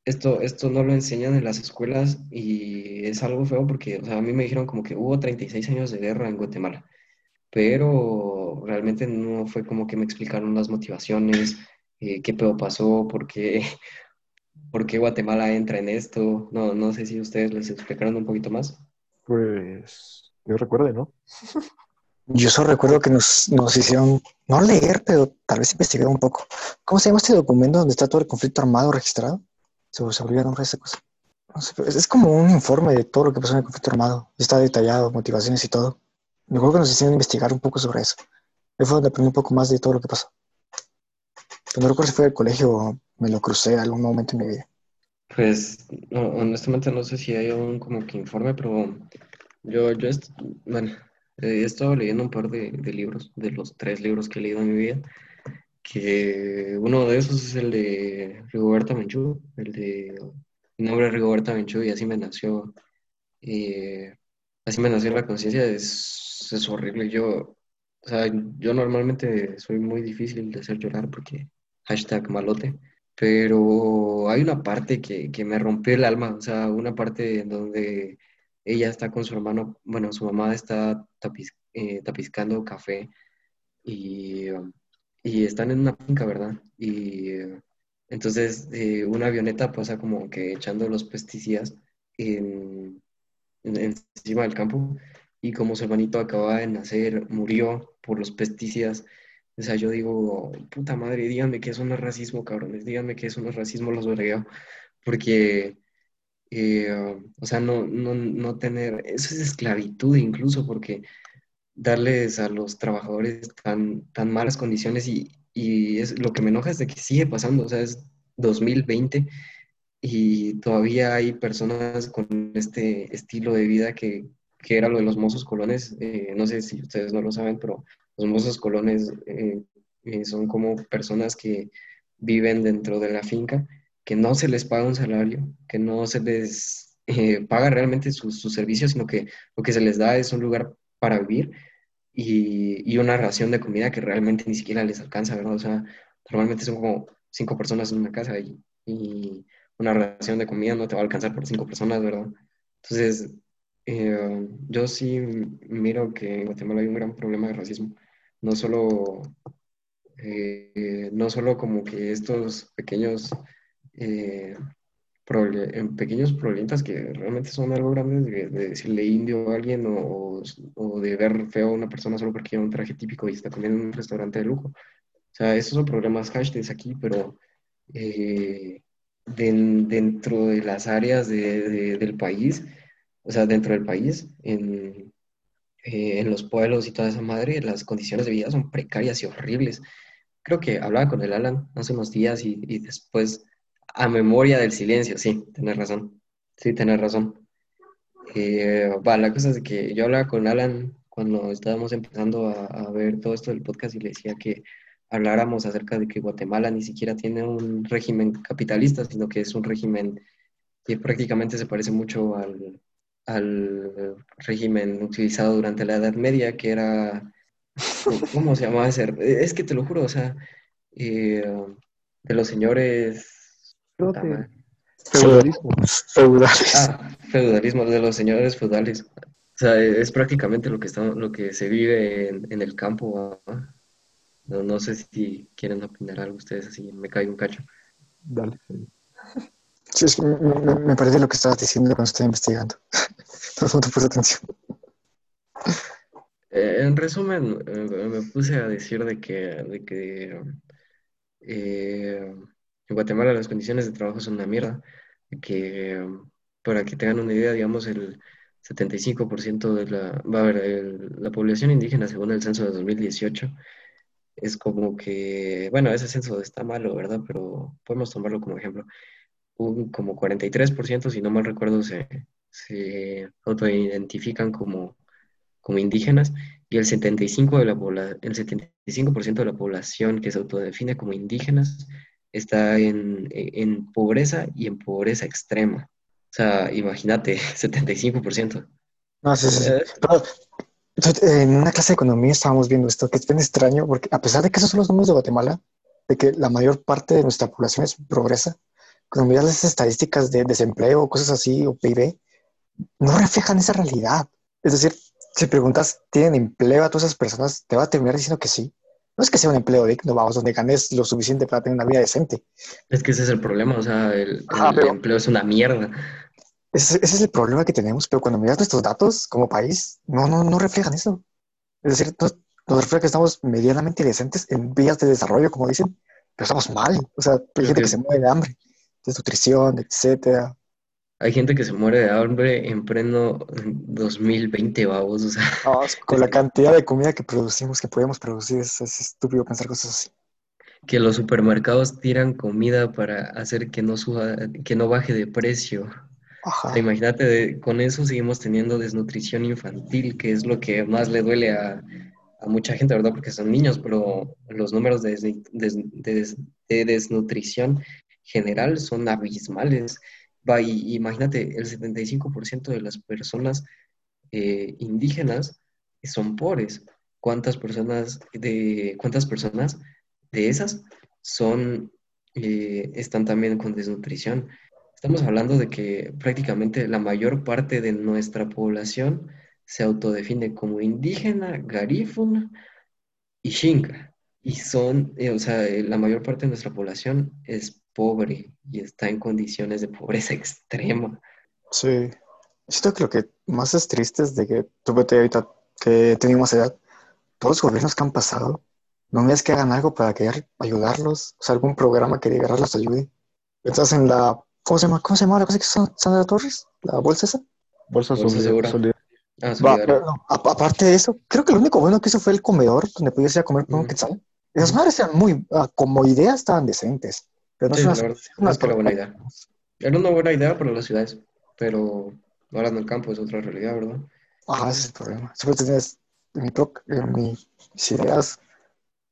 esto, esto no lo enseñan en las escuelas y es algo feo porque, o sea, a mí me dijeron como que hubo 36 años de guerra en Guatemala, pero realmente no fue como que me explicaron las motivaciones, eh, qué pedo pasó, por qué, por qué Guatemala entra en esto. No, no sé si ustedes les explicaron un poquito más. Pues yo recuerde, ¿no? Yo solo recuerdo que nos, nos hicieron, no leer, pero tal vez investigar un poco. ¿Cómo se llama este documento donde está todo el conflicto armado registrado? Se, nombre de esa cosa. No sé, es, como un informe de todo lo que pasó en el conflicto armado. Está detallado, motivaciones y todo. Me acuerdo que nos hicieron investigar un poco sobre eso. Ahí fue donde aprendí un poco más de todo lo que pasó. Pero no recuerdo si fue del colegio o me lo crucé en algún momento en mi vida. Pues no, honestamente no sé si hay un como que informe, pero yo, yo bueno, he estado leyendo un par de, de libros, de los tres libros que he leído en mi vida, que uno de esos es el de Rigoberta Menchú, el de Mi nombre es Rigoberta Menchú y así me nació, eh, así me nació la conciencia, es, es horrible. Yo, o sea, yo normalmente soy muy difícil de hacer llorar porque hashtag malote, pero hay una parte que, que me rompió el alma, o sea, una parte en donde ella está con su hermano, bueno, su mamá está tapiz- eh, tapizcando café y, y están en una finca, ¿verdad? Y entonces eh, una avioneta pasa como que echando los pesticidas en- en- encima del campo y como su hermanito acababa de nacer, murió por los pesticidas. O sea, yo digo, puta madre, díganme que eso no es racismo, cabrones, díganme que eso no es racismo, los vergueo, porque, eh, o sea, no, no, no tener, eso es esclavitud incluso, porque darles a los trabajadores tan, tan malas condiciones y, y es, lo que me enoja es de que sigue pasando, o sea, es 2020 y todavía hay personas con este estilo de vida que, que era lo de los mozos colones, eh, no sé si ustedes no lo saben, pero los mozos colones eh, son como personas que viven dentro de la finca, que no se les paga un salario, que no se les eh, paga realmente sus sus servicios, sino que lo que se les da es un lugar para vivir y, y una ración de comida que realmente ni siquiera les alcanza, ¿verdad? O sea, normalmente son como cinco personas en una casa y, y una ración de comida no te va a alcanzar por cinco personas, ¿verdad? Entonces, eh, yo sí miro que en Guatemala hay un gran problema de racismo. No solo, eh, no solo como que estos pequeños, eh, eh, pequeños problemitas que realmente son algo grandes de, de decirle indio a alguien o, o de ver feo a una persona solo porque lleva un traje típico y está comiendo en un restaurante de lujo. O sea, esos son problemas hashtags aquí, pero eh, den- dentro de las áreas de- de- del país, o sea, dentro del país, en, eh, en los pueblos y toda esa madre, las condiciones de vida son precarias y horribles. Creo que hablaba con el Alan hace unos días y, y después, a memoria del silencio, sí, tenés razón, sí, tenés razón. Eh, va, la cosa es que yo hablaba con Alan cuando estábamos empezando a, a ver todo esto del podcast y le decía que habláramos acerca de que Guatemala ni siquiera tiene un régimen capitalista, sino que es un régimen que prácticamente se parece mucho al, al régimen utilizado durante la Edad Media, que era, ¿cómo se llamaba ese? Es que te lo juro, o sea, eh, de los señores... Creo que feudalismo. Feudales. Ah, feudalismo, de los señores feudales. O sea, es prácticamente lo que está, lo que se vive en, en el campo. ¿ah? No, no sé si quieren opinar algo ustedes así, me cae un cacho. Dale. Sí, es que me, me, me parece lo que estabas diciendo cuando estaba investigando. No, no te puse atención. Eh, en resumen, eh, me puse a decir de que, de que eh, en Guatemala las condiciones de trabajo son una mierda. Que para que tengan una idea, digamos, el, 75% de la, va a ver, el- la población indígena según el censo de 2018 es como que, bueno, ese censo está malo, ¿verdad? Pero podemos tomarlo como ejemplo. Un, como 43%, si no mal recuerdo, se, se autoidentifican como, como indígenas y el 75% de la el 75% de la población que se autodefine como indígenas está en, en pobreza y en pobreza extrema. O sea, imagínate, 75%. No, sí, sí, sí. Eh, Pero, entonces, en una clase de economía estábamos viendo esto, que es bien extraño, porque a pesar de que esos son los números de Guatemala, de que la mayor parte de nuestra población es pobreza, cuando miras las estadísticas de desempleo cosas así, o PIB, no reflejan esa realidad. Es decir, si preguntas, ¿tienen empleo a todas esas personas? Te va a terminar diciendo que sí. No es que sea un empleo digno, vamos, donde ganes lo suficiente para tener una vida decente. Es que ese es el problema, o sea, el, Ajá, el pero- empleo es una mierda. Ese, ese es el problema que tenemos, pero cuando miras nuestros datos como país, no, no, no reflejan eso. Es decir, nos, nos refleja que estamos medianamente decentes en vías de desarrollo, como dicen, pero estamos mal. O sea, hay gente que- que se muere de hambre, desnutrición, etcétera. Hay gente que se muere de hambre en pleno 2020, babos, o sea, No, con la cantidad de comida que producimos, que podemos producir, es, es estúpido pensar cosas así. que los supermercados tiran comida para hacer que no suba, que no baje de precio. O Ajá. sea, imagínate, de- con eso seguimos teniendo desnutrición infantil, que es lo que más le duele a, a mucha gente, ¿verdad? Porque son niños, pero los números de, des- des- des- de desnutrición general son abismales. Va, y imagínate, el 75% de las personas eh, indígenas son pobres. ¿Cuántas personas de, cuántas personas de esas son, eh, están también con desnutrición? Estamos hablando de que prácticamente la mayor parte de nuestra población se autodefine como indígena, garífuna y xinca. Y son, eh, o sea, la mayor parte de nuestra población es pobre y está en condiciones de pobreza extrema. Sí. Siento que lo que más es triste es de que tú vete ahorita que tenemos edad, todos los gobiernos que han pasado, no ves que hagan algo para querer ayudarlos, o sea, algún programa que de verdad los ayude. Estás en la, ¿cómo se llama? ¿Cómo se llama la cosa que son Sandra Torres? ¿La bolsa esa? Bolsa, Bolsa segura. solid- Ah, Va, pero no, a- aparte de eso, creo que lo único bueno que hizo fue el comedor donde podías ir a comer un Ujú. quetzal. Esas madres eran muy, ah, como idea estaban decentes, pero no es una la verdad, es que buena idea. Era una buena idea para las ciudades, pero ahora en el campo es otra realidad, ¿verdad? Ajá, ese es el problema. Siempre tienes en, mi en mis ideas.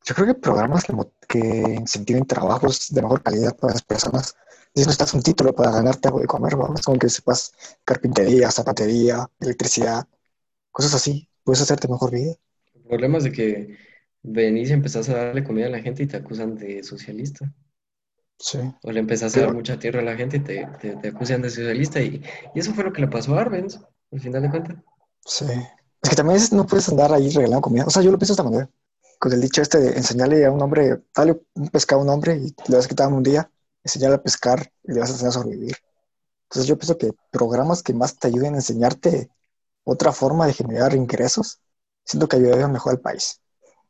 Yo creo que programas que, incentiven trabajos de mejor calidad para las personas. Si necesitas un título para ganarte algo de comer, vamos, como que sepas carpintería, zapatería, electricidad, cosas así. Puedes hacerte mejor vida. El problema es de que venís y empezás a darle comida a la gente y te acusan de socialista. Sí. O le empezás a dar Pero- mucha tierra a la gente y te, te, te acusan de socialista. Y, y eso fue lo que le pasó a Arbenz, al final de cuentas. Sí. Es que también no puedes andar ahí regalando comida. O sea, yo lo pienso de esta manera. Con el dicho este de enseñarle a un hombre, dale un pescado a un hombre y le vas a quitar un día, enseñarle a pescar y le vas a enseñar a sobrevivir. Entonces yo pienso que programas que más te ayuden a enseñarte otra forma de generar ingresos, siento que ayudarían mejor al país.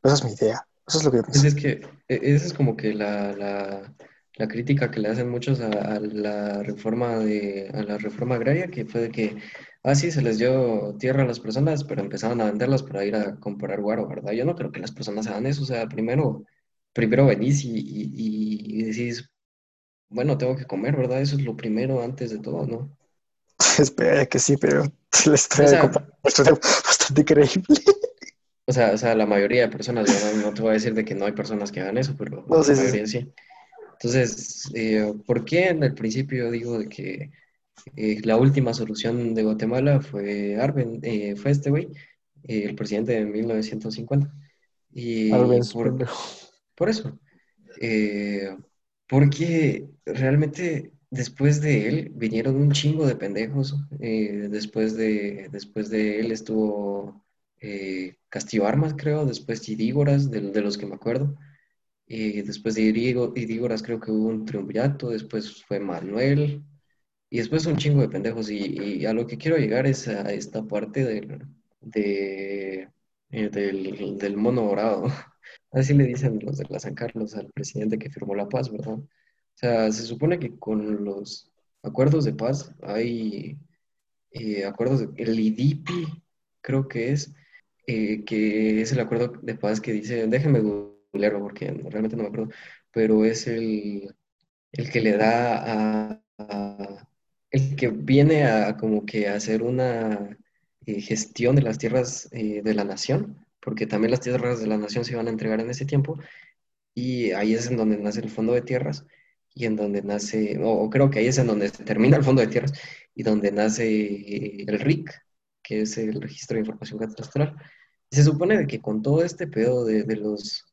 Esa es mi idea. Eso es lo que yo Pues pienso. es que e- esa es como que la, la, la crítica que le hacen muchos a, a la reforma de, a la reforma agraria, que fue de que, ah, sí, se les dio tierra a las personas, pero empezaban a venderlas para ir a comprar guaro, ¿verdad? Yo no creo que las personas hagan eso, o sea, primero, primero venís y, y, y decís, bueno, tengo que comer, ¿verdad? Eso es lo primero antes de todo, ¿no? Espera que sí, pero la historia O sea- de comprar es bastante creíble. O sea, o sea, la mayoría de personas, ¿verdad? No te voy a decir de que no hay personas que hagan eso, pero No, la sí, mayoría sí. Entonces, eh, ¿por qué en el principio digo de que eh, la última solución de Guatemala fue Arben, eh, fue este güey, eh, el presidente de 1950? Y Arbenz, por, por eso, porque realmente después de él vinieron un chingo de pendejos. eh, después de, después de él estuvo eh, Castillo Armas, creo, después Idígoras, de, de los que me acuerdo. Y después de Idígo- Idígoras creo que hubo un triunvirato, después fue Manuel, y después un chingo de pendejos. Y, a lo que quiero llegar es a esta parte del, de, eh, del, del mono dorado. Así le dicen los de la San Carlos al presidente que firmó la paz, ¿verdad? O sea, se supone que con los acuerdos de paz hay, eh, acuerdos, el IDIPI creo que es, eh, que es el acuerdo de paz que dice, déjenme googlearlo porque realmente no me acuerdo, pero es el, el que le da a, el que viene a como que hacer una eh, gestión de las tierras de la nación, porque también las tierras de la nación se iban a entregar en ese tiempo, y ahí es en donde nace el fondo de tierras, y en donde nace, o creo que ahí es en donde se termina el fondo de tierras, y donde nace eh, el RIC, que es el Registro de Información Catastral. se supone de que con todo este pedo de, los,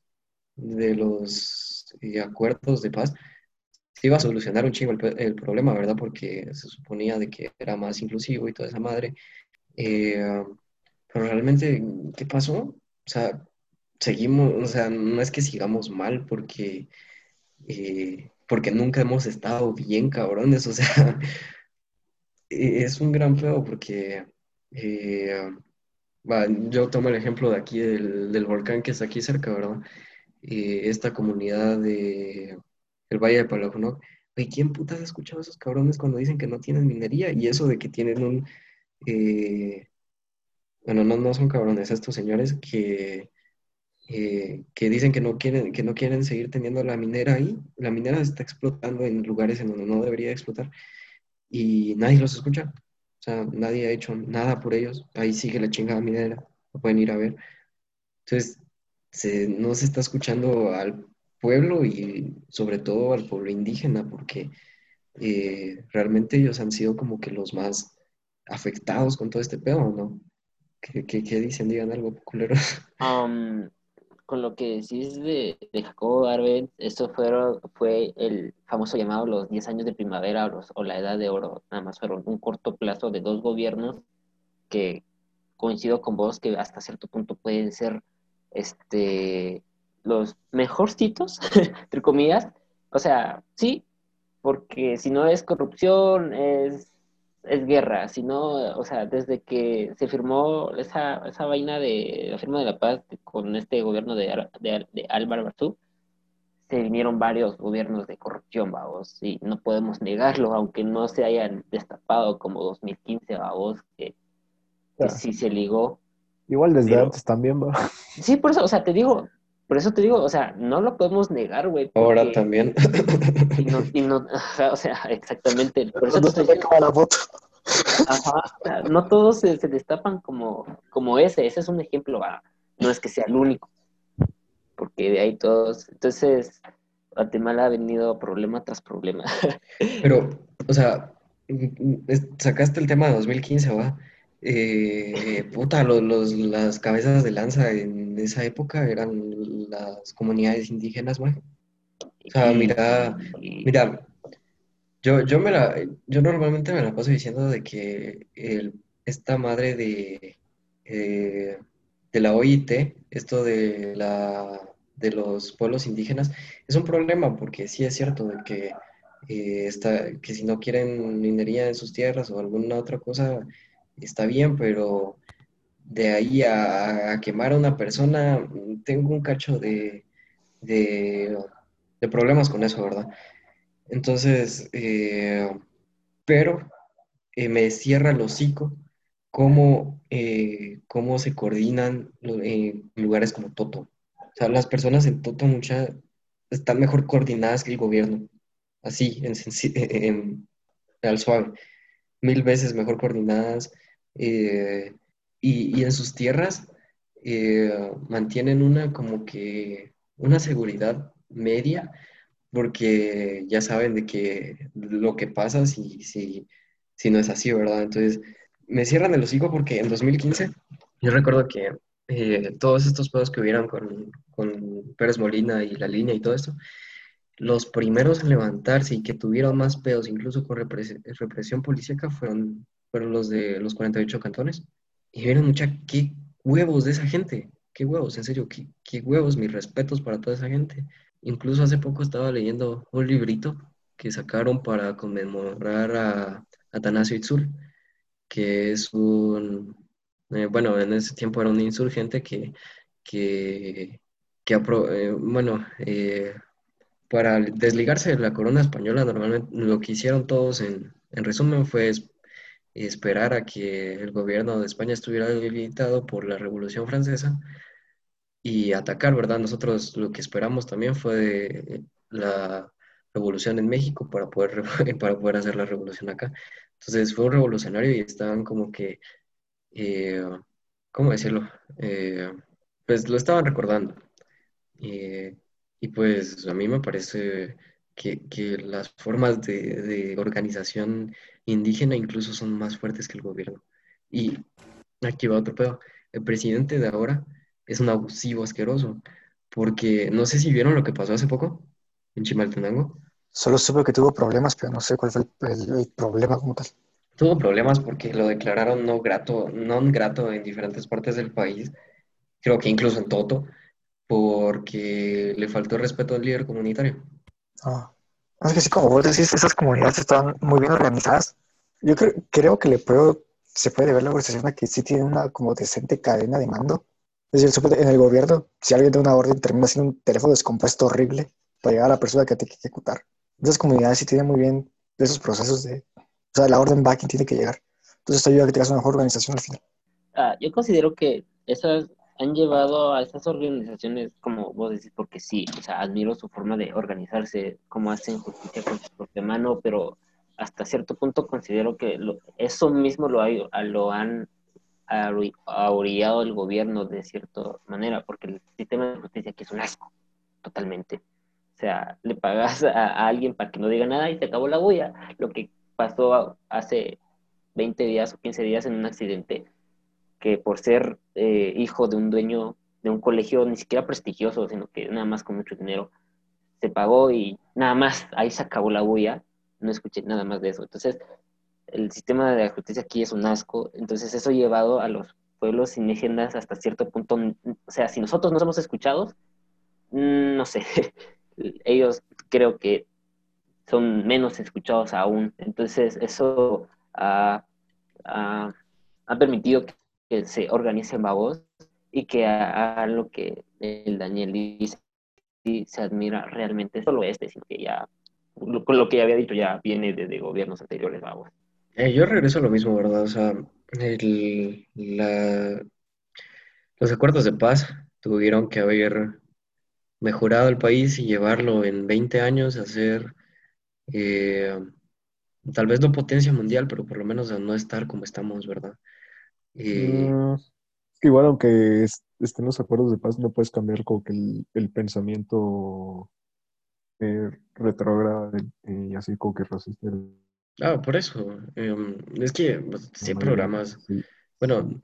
de los eh, acuerdos de paz, se iba a solucionar un chingo el, problema, ¿verdad? Porque se suponía de que era más inclusivo y toda esa madre. Eh, pero realmente, ¿qué pasó? O sea, seguimos, o sea, no es que sigamos mal porque, porque nunca hemos estado bien, cabrones, o sea, e-, es un gran feo porque eh, yo tomo el ejemplo de aquí del, volcán que está aquí cerca, ¿verdad? Eh, esta comunidad de el Valle de Palajunoc. ¿Y ¿quién putas ha escuchado a esos cabrones cuando dicen que no tienen minería? Y eso de que tienen un... Eh, bueno, no, no son cabrones estos señores que, que dicen que no, quieren, que no quieren seguir teniendo la minera ahí. La minera está explotando en lugares en donde no debería explotar y nadie los escucha. O sea, nadie ha hecho nada por ellos. Ahí sigue la chingada minera, lo pueden ir a ver. Entonces, no se está escuchando al pueblo y sobre todo al pueblo indígena, porque eh, realmente ellos han sido como que los más afectados con todo este pedo, ¿no? ¿Qué, qué, dicen? Digan algo, culero. Con lo que decís de, Jacobo Arbenz, esto fue, fue el famoso llamado los 10 años de primavera o, la edad de oro. Nada más fueron un corto plazo de dos gobiernos que coincido con vos que hasta cierto punto pueden ser este, los mejorcitos, entre comillas. O sea, sí, porque si no es corrupción, es es guerra, sino, o sea, desde que se firmó esa, esa vaina de la firma de la paz con este gobierno de, de, Álvaro Barzú, se vinieron varios gobiernos de corrupción, vamos, y no podemos negarlo, aunque no se hayan destapado como 2015, vamos, que, que sí se ligó. Igual desde antes también, va. Sí, por eso, o sea, te digo, por eso te digo, o sea, no lo podemos negar, güey. Ahora también. Y no, y no, o sea, exactamente. Por eso no te la foto. Ajá, no todos se, destapan como, como ese, ese es un ejemplo, no es que sea el único, porque de ahí todos, entonces Guatemala ha venido problema tras problema. Pero, o sea, sacaste el tema de 2015, ¿va? Eh, puta, los, las cabezas de lanza en esa época eran las comunidades indígenas, güey. O sea, mira, mira, yo, yo, me la, yo normalmente me la paso diciendo de que el, esta madre de, eh, de la OIT, esto de, la, de los pueblos indígenas, es un problema porque sí es cierto de que, eh, está, que si no quieren minería en sus tierras o alguna otra cosa, está bien, pero de ahí a, quemar a una persona, tengo un cacho de, de, problemas con eso, ¿verdad? Entonces, eh, pero eh, me cierra el hocico cómo, eh, cómo se coordinan en lugares como Toto. O sea, las personas en Toto muchas están mejor coordinadas que el gobierno. Así, en, en, al suave. Mil veces mejor coordinadas eh, y, en sus tierras eh, mantienen una como que una seguridad media porque ya saben de que lo que pasa si, si, si no es así, ¿verdad? Entonces, me cierran el hocico porque en 2015 yo recuerdo que eh, todos estos pedos que hubieron con, con Pérez Molina y la línea y todo esto, los primeros en levantarse y que tuvieron más pedos, incluso con represión policíaca, fueron fueron los de los 48 cantones. Y vieron mucha, qué huevos de esa gente, qué huevos, en serio, qué, qué huevos, mis respetos para toda esa gente. Incluso hace poco estaba leyendo un librito que sacaron para conmemorar a Atanasio Itzul, que es un, eh, bueno, en ese tiempo era un insurgente que, que, que eh, bueno, eh, para desligarse de la corona española, normalmente lo que hicieron todos en, en resumen fue esperar a que el gobierno de España estuviera debilitado por la Revolución Francesa y atacar, ¿verdad? Nosotros lo que esperamos también fue la revolución en México para poder, para poder hacer la revolución acá. Entonces fue un revolucionario y estaban como que, eh, ¿cómo decirlo? Eh, pues lo estaban recordando. Eh, y pues a mí me parece que, que las formas de, de, organización indígena incluso son más fuertes que el gobierno. Y aquí va otro pedo. El presidente de ahora es un abusivo asqueroso, porque no sé si vieron lo que pasó hace poco en Chimaltenango. Solo supe que tuvo problemas, pero no sé cuál fue el, el, problema como tal. Tuvo problemas porque lo declararon no grato, non grato en diferentes partes del país, creo que incluso en Toto, porque le faltó respeto al líder comunitario. Ah, es que sí, como vos decís, esas comunidades están muy bien organizadas. Yo creo, creo que le puedo, se puede ver la organización a que sí tiene una como decente cadena de mando. Es decir, en el gobierno, si alguien da una orden, termina siendo un teléfono descompuesto horrible para llegar a la persona que tiene que ejecutar. Esas comunidades sí tienen muy bien esos procesos de, o sea, la orden va quien tiene que llegar. Entonces esto ayuda a que tengas una mejor organización al final. Ah, yo considero que esas han llevado a esas organizaciones, como vos decís, porque sí, o sea, admiro su forma de organizarse, cómo hacen justicia con su propia mano, pero hasta cierto punto considero que lo, eso mismo lo, hay, lo han orillado el gobierno de cierta manera, porque el sistema de justicia aquí es un asco, totalmente. O sea, le pagas a, alguien para que no diga nada y se acabó la bulla. Lo que pasó hace 20 días o 15 días en un accidente que por ser eh, hijo de un dueño de un colegio ni siquiera prestigioso, sino que nada más con mucho dinero, se pagó y nada más, ahí se acabó la bulla, no escuché nada más de eso. Entonces, el sistema de la justicia aquí es un asco, entonces eso llevado a los pueblos indígenas hasta cierto punto, o sea, si nosotros no somos escuchados, no sé, ellos creo que son menos escuchados aún, entonces eso ha, ha, ha permitido que que se organice voz y que haga lo que el Daniel dice y se admira realmente solo este, sino que ya, con lo que ya había dicho, ya viene desde gobiernos anteriores, vamos. Eh, yo regreso a lo mismo, ¿verdad? O sea, los acuerdos de paz tuvieron que haber mejorado el país y llevarlo en 20 años a ser, eh, tal vez no potencia mundial, pero por lo menos a no estar como estamos, ¿verdad? Eh, mm, igual, aunque estén los acuerdos de paz, no puedes cambiar como que el, el pensamiento eh, retrógrado y así como que racista. Ah, por eso. Em, es que pues, sí hay programas. Bueno,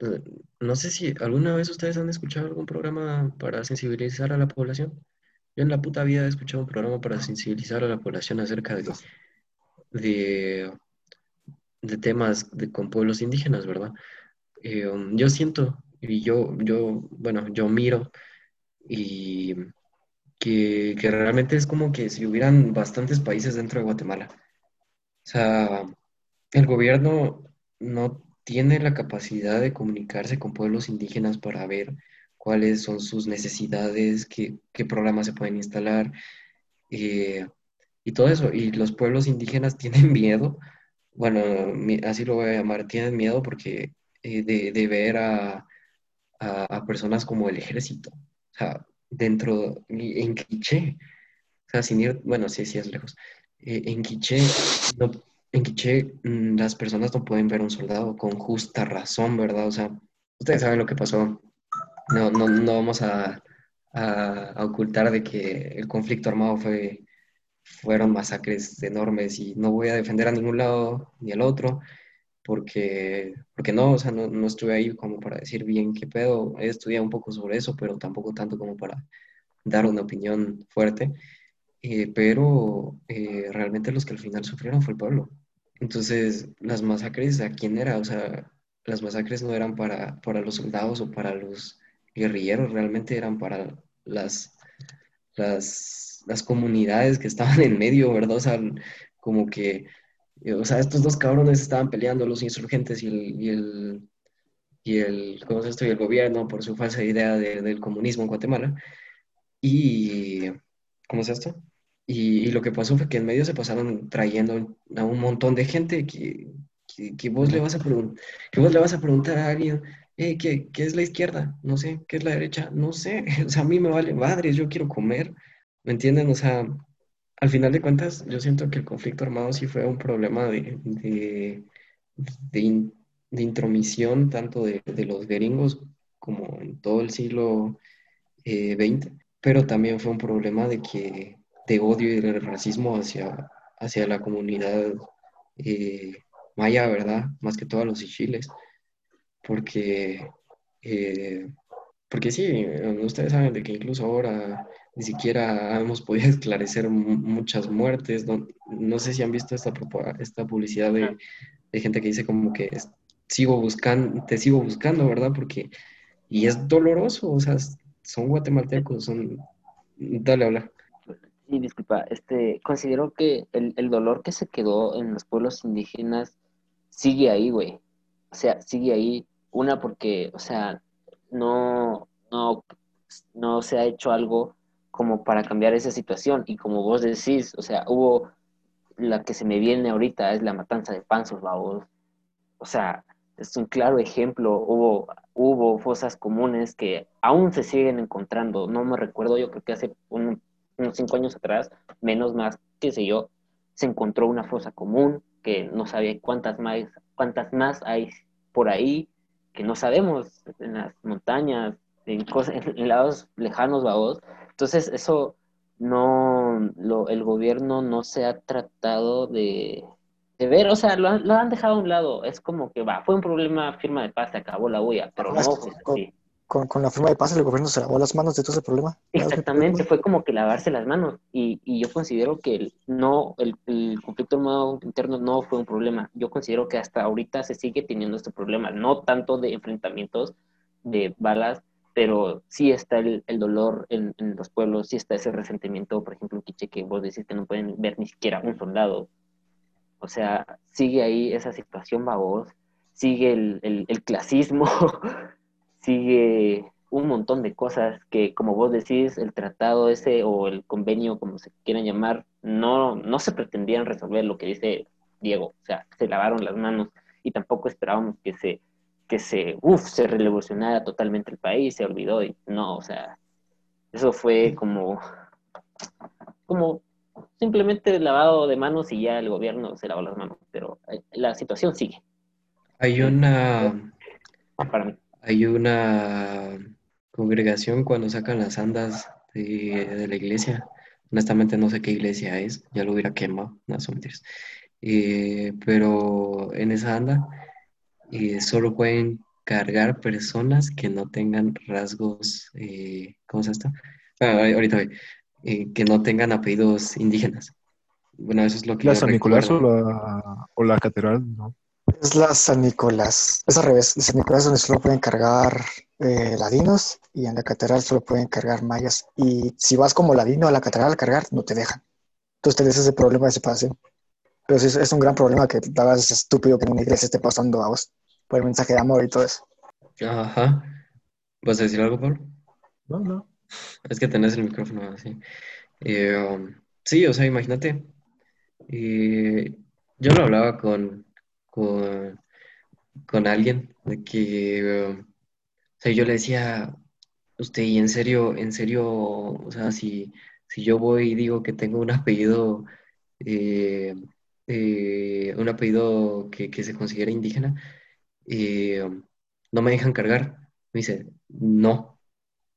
eh, no sé si alguna vez ustedes han escuchado algún programa para sensibilizar a la población. Yo en la puta vida he escuchado un programa para sensibilizar a la población acerca de, de, de temas con pueblos indígenas, ¿verdad? Eh, um, yo siento, y yo, yo, bueno, yo miro y que, que realmente es como que si hubieran bastantes países dentro de Guatemala. O sea, el gobierno no tiene la capacidad de comunicarse con pueblos indígenas para ver cuáles son sus necesidades, qué, qué programas se pueden instalar eh, y todo eso. Y los pueblos indígenas tienen miedo, bueno, así lo voy a llamar, tienen miedo porque eh, de, ver a, a, personas como el ejército, o sea, dentro, en Quiché, o sea, sin ir, bueno, sí, sí es lejos, eh, en Quiché, no, en Quiché mm, las personas no pueden ver a un soldado con justa razón, ¿verdad? O sea, ustedes saben lo que pasó, no, no, no vamos a, a, ocultar de que el conflicto armado fue, fueron masacres enormes y no voy a defender a ningún lado ni al otro, porque, porque no, o sea, no, no, estuve ahí como para decir bien qué pedo, he estudiado un poco sobre eso, pero tampoco tanto como para dar una opinión fuerte, eh, pero eh, realmente los que al final sufrieron fue el pueblo. Entonces, las masacres, ¿a quién era? O sea, las masacres no eran para, para los soldados o para los guerrilleros, realmente eran para las, las, las comunidades que estaban en medio, ¿verdad? O sea, como que o sea, estos dos cabrones estaban peleando, los insurgentes y el, y el, y el, ¿cómo esto? Y el gobierno por su falsa idea del comunismo en Guatemala. Y, ¿cómo es esto? Y, y, lo que pasó fue que en medio se pasaron trayendo a un montón de gente que, que, que vos le vas a que vos le vas a preguntar a alguien, eh, ¿qué, qué es la izquierda? No sé, ¿qué es la derecha? No sé, o sea, a mí me vale madres, yo quiero comer, ¿me entienden? O sea, al final de cuentas, yo siento que el conflicto armado sí fue un problema de, de, de, in- de intromisión tanto de, de los gringos como en todo el siglo eh, XX, pero también fue un problema de que de odio y de racismo hacia, hacia la comunidad eh, maya, ¿verdad? Más que todo a los ichiles, porque, eh, porque sí, eh, ustedes saben de que incluso ahora ni siquiera hemos podido esclarecer mu- muchas muertes. No, no sé si han visto esta, esta publicidad de, de gente que dice como que es- sigo buscando, te sigo buscando, ¿verdad? Porque, y es doloroso, o sea, son guatemaltecos, son... Dale, habla. Sí, disculpa, este, considero que el, el dolor que se quedó en los pueblos indígenas sigue ahí, güey. O sea, sigue ahí. Una porque, o sea, no, no, no se ha hecho algo como para cambiar esa situación. Y como vos decís, o sea, hubo la que se me viene ahorita es la matanza de Panzos, babos. O sea, es un claro ejemplo. Hubo, hubo fosas comunes que aún se siguen encontrando. No me recuerdo, yo creo que hace un- unos cinco años atrás, menos más, qué sé yo, se encontró una fosa común que no sabía cuántas más, cuántas más hay por ahí, que no sabemos en las montañas, en, cosas, en lados lejanos, babos. Entonces, eso no, lo, el gobierno no se ha tratado de, de ver, o sea, lo, han- lo han dejado a un lado. Es como que va, fue un problema, firma de paz, se acabó la bulla, pero no fue así. Con, con la firma de paz el gobierno se lavó las manos de todo ese problema. Exactamente, problema. fue como que lavarse las manos y, y yo considero que el, no, el, el conflicto armado interno no fue un problema. Yo considero que hasta ahorita se sigue teniendo este problema, no tanto de enfrentamientos de balas, pero sí está el, el dolor en, en los pueblos, sí está ese resentimiento, por ejemplo, en Quiche, que vos decís que no pueden ver ni siquiera un soldado. O sea, sigue ahí esa situación, babos, sigue el, el, el clasismo, sigue un montón de cosas que, como vos decís, el tratado ese o el convenio, como se quieran llamar, no, no se pretendían resolver lo que dice Diego. O sea, se lavaron las manos y tampoco esperábamos que se, que se, uf, se revolucionara totalmente el país, se olvidó y no, o sea, eso fue como, como simplemente lavado de manos y ya el gobierno se lavó las manos, pero eh, la situación sigue Hay una, para mí. hay una congregación cuando sacan las andas de, de la iglesia. Honestamente no sé qué iglesia es, ya lo hubiera quemado, no son. Eh, pero en esa anda eh, solo pueden cargar personas que no tengan rasgos, eh, ¿cómo se llama esto? Ah, ahorita voy. Eh, que no tengan apellidos indígenas. Bueno, eso es lo que ¿La San Nicolás o la, o la catedral? No. Es la San Nicolás. Es al revés. La San Nicolás es donde solo pueden cargar eh, ladinos y en la catedral solo pueden cargar mayas. Y si vas como ladino a la catedral a cargar, no te dejan. Entonces tenés ese problema de separación. Pero sí, es, es un gran problema que la verdad es estúpido que en una iglesia esté pasando a vos por el mensaje de amor y todo eso. Ajá. ¿Vas a decir algo, Pablo? No, no. Es que tenés el micrófono así. Eh, um, sí, o sea, imagínate. eh, yo lo hablaba con, con, con alguien de que, um, o sea, yo le decía, usted, y en serio, en serio, o sea, si, si yo voy y digo que tengo un apellido, eh, eh, un apellido que, que se considera indígena, eh, no me dejan cargar. Me dice, no,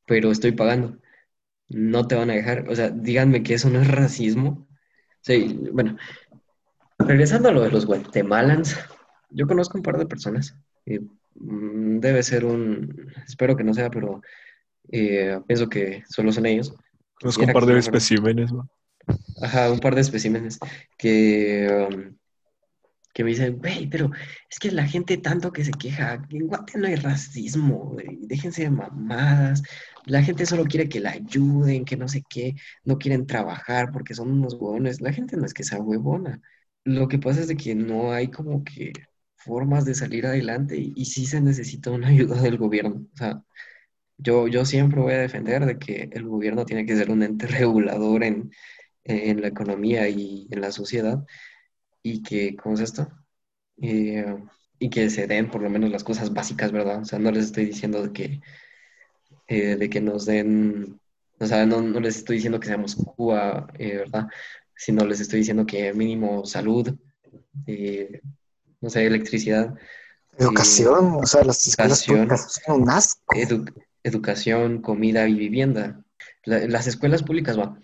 pero estoy pagando. No te van a dejar. O sea, díganme que eso no es racismo. Sí, bueno, regresando a lo de los guatemalans, yo conozco un par de personas. eh, mm, debe ser un, espero que no sea, pero eh, pienso que solo son ellos. Conozco un par de especímenes, ¿no? Ajá, un par de especímenes que, um, que me dicen, güey, pero es que la gente tanto que se queja, en Guate no hay racismo, déjense de mamadas, la gente solo quiere que la ayuden, que no sé qué, no quieren trabajar porque son unos huevones, la gente no es que sea huevona, lo que pasa es de que no hay como que formas de salir adelante y, y sí se necesita una ayuda del gobierno, o sea, yo, yo siempre voy a defender de que el gobierno tiene que ser un ente regulador en, en la economía y en la sociedad y que, ¿cómo es esto? eh, y que se den por lo menos las cosas básicas, ¿verdad? O sea, no les estoy diciendo de que, eh, de que nos den, o sea, no, no les estoy diciendo que seamos Cuba, eh, ¿verdad? Sino les estoy diciendo que mínimo salud, eh, no sé, electricidad, Educación, o sea, las escuelas educación. públicas son un asco. edu- educación, comida y vivienda. La- las escuelas públicas, va.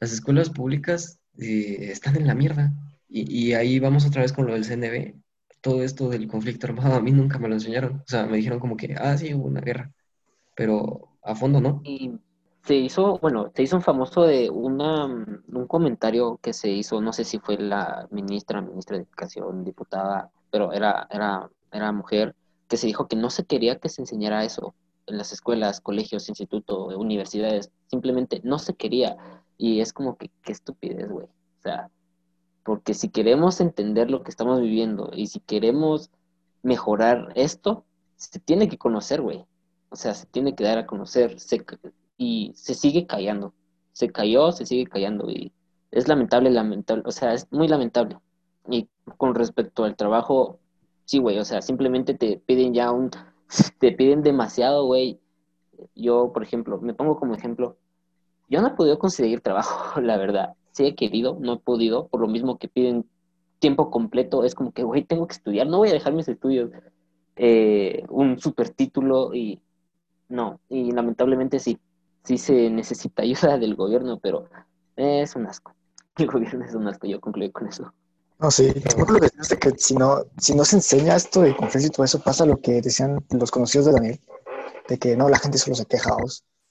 Las escuelas públicas eh, están en la mierda. Y, ahí vamos otra vez con lo del CNB. Todo esto del conflicto armado, a mí nunca me lo enseñaron. O sea, me dijeron como que, ah, sí, hubo una guerra. Pero a fondo no. Y se hizo, bueno, se hizo un famoso de una, mm, un comentario que se hizo, no sé si fue la ministra, ministra de Educación, diputada, pero era, era, era mujer, que se dijo que no se quería que se enseñara eso en las escuelas, colegios, institutos, universidades, simplemente no se quería. Y es como que, qué estupidez, güey. O sea, porque si queremos entender lo que estamos viviendo y si queremos mejorar esto, se tiene que conocer, güey. O sea, se tiene que dar a conocer. Y se sigue callando. Se cayó, se sigue callando. Y es lamentable, lamentable. O sea, es muy lamentable. Y con respecto al trabajo, sí, güey. O sea, simplemente te piden ya un. Te piden demasiado, güey. Yo, por ejemplo, me pongo como ejemplo. Yo no he podido conseguir trabajo, la verdad. Sí he querido, no he podido, por lo mismo que piden tiempo completo. Es como que, güey, tengo que estudiar. No voy a dejar mis estudios. Eh, un super título y no, y lamentablemente sí, sí se necesita ayuda del gobierno, pero es un asco. El gobierno es un asco, yo concluí con eso. No, sí, tampoco lo que decías de que si no, si no se enseña esto de conflicto y todo eso, pasa lo que decían los conocidos de Daniel, de que no, la gente solo se queja.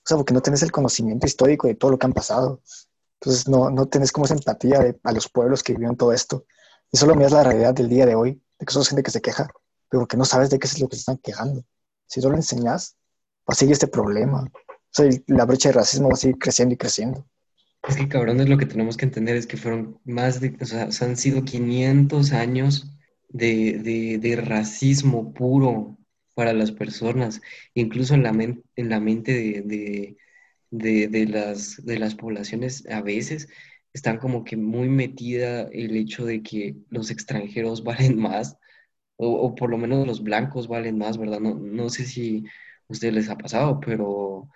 O sea, porque no tenés el conocimiento histórico de todo lo que han pasado. Entonces no, no tenés como esa empatía a los pueblos que vivieron todo esto. Y solo miras la realidad del día de hoy, de que sos gente que se queja, pero porque no sabes de qué es lo que se están quejando. Si no lo enseñas, va a seguir este problema. O sea, la brecha de racismo va a seguir creciendo y creciendo. Es que cabrones, lo que tenemos que entender es que fueron más de, o sea, han sido 500 años de, de, de racismo puro para las personas, incluso en la, en la mente de, de, de, las, de las poblaciones a veces están como que muy metida el hecho de que los extranjeros valen más, o, o por lo menos los blancos valen más, ¿verdad? No, no sé si a ustedes les ha pasado, pero...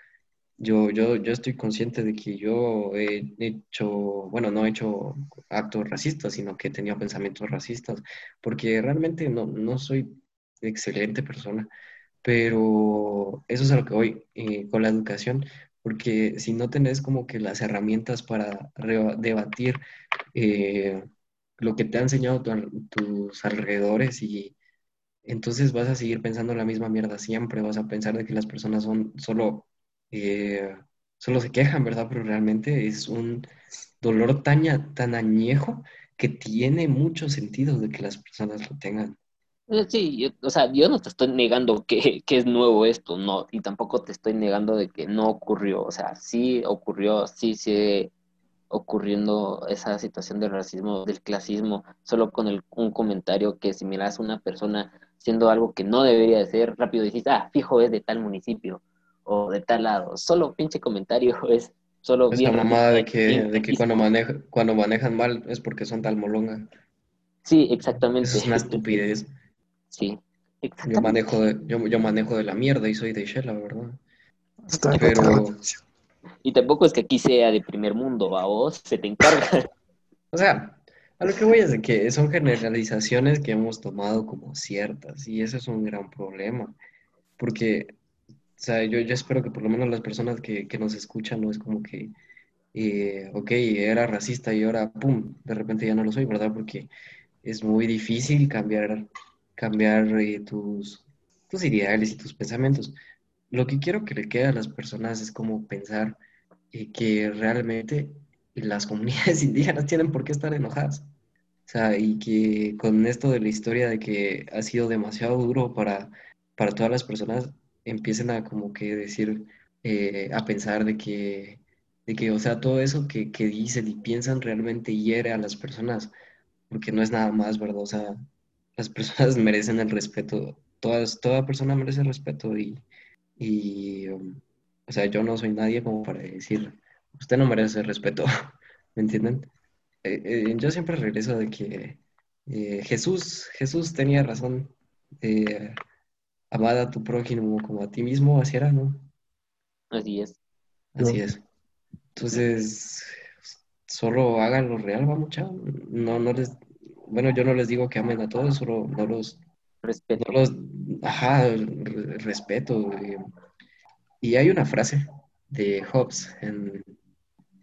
Yo, yo, yo estoy consciente de que yo he hecho, bueno, no he hecho actos racistas, sino que he tenido pensamientos racistas, porque realmente no, no soy excelente persona, pero eso es a lo que voy eh, con la educación, porque si no tenés como que las herramientas para debatir eh, lo que te ha enseñado tu tus alrededores y entonces vas a seguir pensando la misma mierda siempre, vas a pensar de que las personas son solo, eh, solo se quejan, ¿verdad? Pero realmente es un dolor tan, tan añejo que tiene mucho sentido de que las personas lo tengan. Eh, Sí, yo- o sea, yo no te estoy negando que, que es nuevo esto, no, y tampoco te estoy negando de que no ocurrió, o sea, sí ocurrió, sí sigue ocurriendo esa situación del racismo, del clasismo, solo con el- un comentario que si miras a una persona haciendo algo que no debería de ser, rápido dices, ah, fijo, es de tal municipio o de tal lado, solo pinche comentario es solo Esa bien mamada de que, bien de que cuando, maneja, cuando manejan mal es porque son tal molonga. Sí, Eso exactamente. es una estupidez. Sí, Yo manejo de, yo, yo manejo de la mierda y soy de Shela, ¿verdad? Tener Pero. Y tampoco es que aquí sea de primer mundo, a vos se te encarga. o sea, a lo que voy es de que son generalizaciones que hemos tomado como ciertas y eso es un gran problema. Porque, o sea, yo, yo espero que por lo menos las personas que, que nos escuchan no es como que, eh, ok, era racista y ahora, pum, de repente ya no lo soy, ¿verdad? Porque es muy difícil cambiar, cambiar eh, tus, tus ideales y tus pensamientos. Lo que quiero que le quede a las personas es como pensar eh, que realmente las comunidades indígenas tienen por qué estar enojadas. O sea, y que con esto de la historia de que ha sido demasiado duro para, para todas las personas, empiecen a como que decir, eh, a pensar de que, de que, o sea, todo eso que, que dicen y piensan realmente hiere a las personas, porque no es nada más, ¿verdad? O sea, las personas merecen el respeto, todas, toda persona merece el respeto y, y um, o sea, yo no soy nadie como para decir, usted no merece el respeto, ¿me entienden? Eh, eh, yo siempre regreso de que eh, Jesús, Jesús tenía razón. Eh, amad a tu prójimo como a ti mismo, así era, ¿no? Así es. Así es. Entonces, solo hagan lo real, va mucha. No, no les, bueno, yo no les digo que amen a todos, solo no los, Respeto. no los, ajá, re- respeto. eh. Y hay una frase de Hobbes en,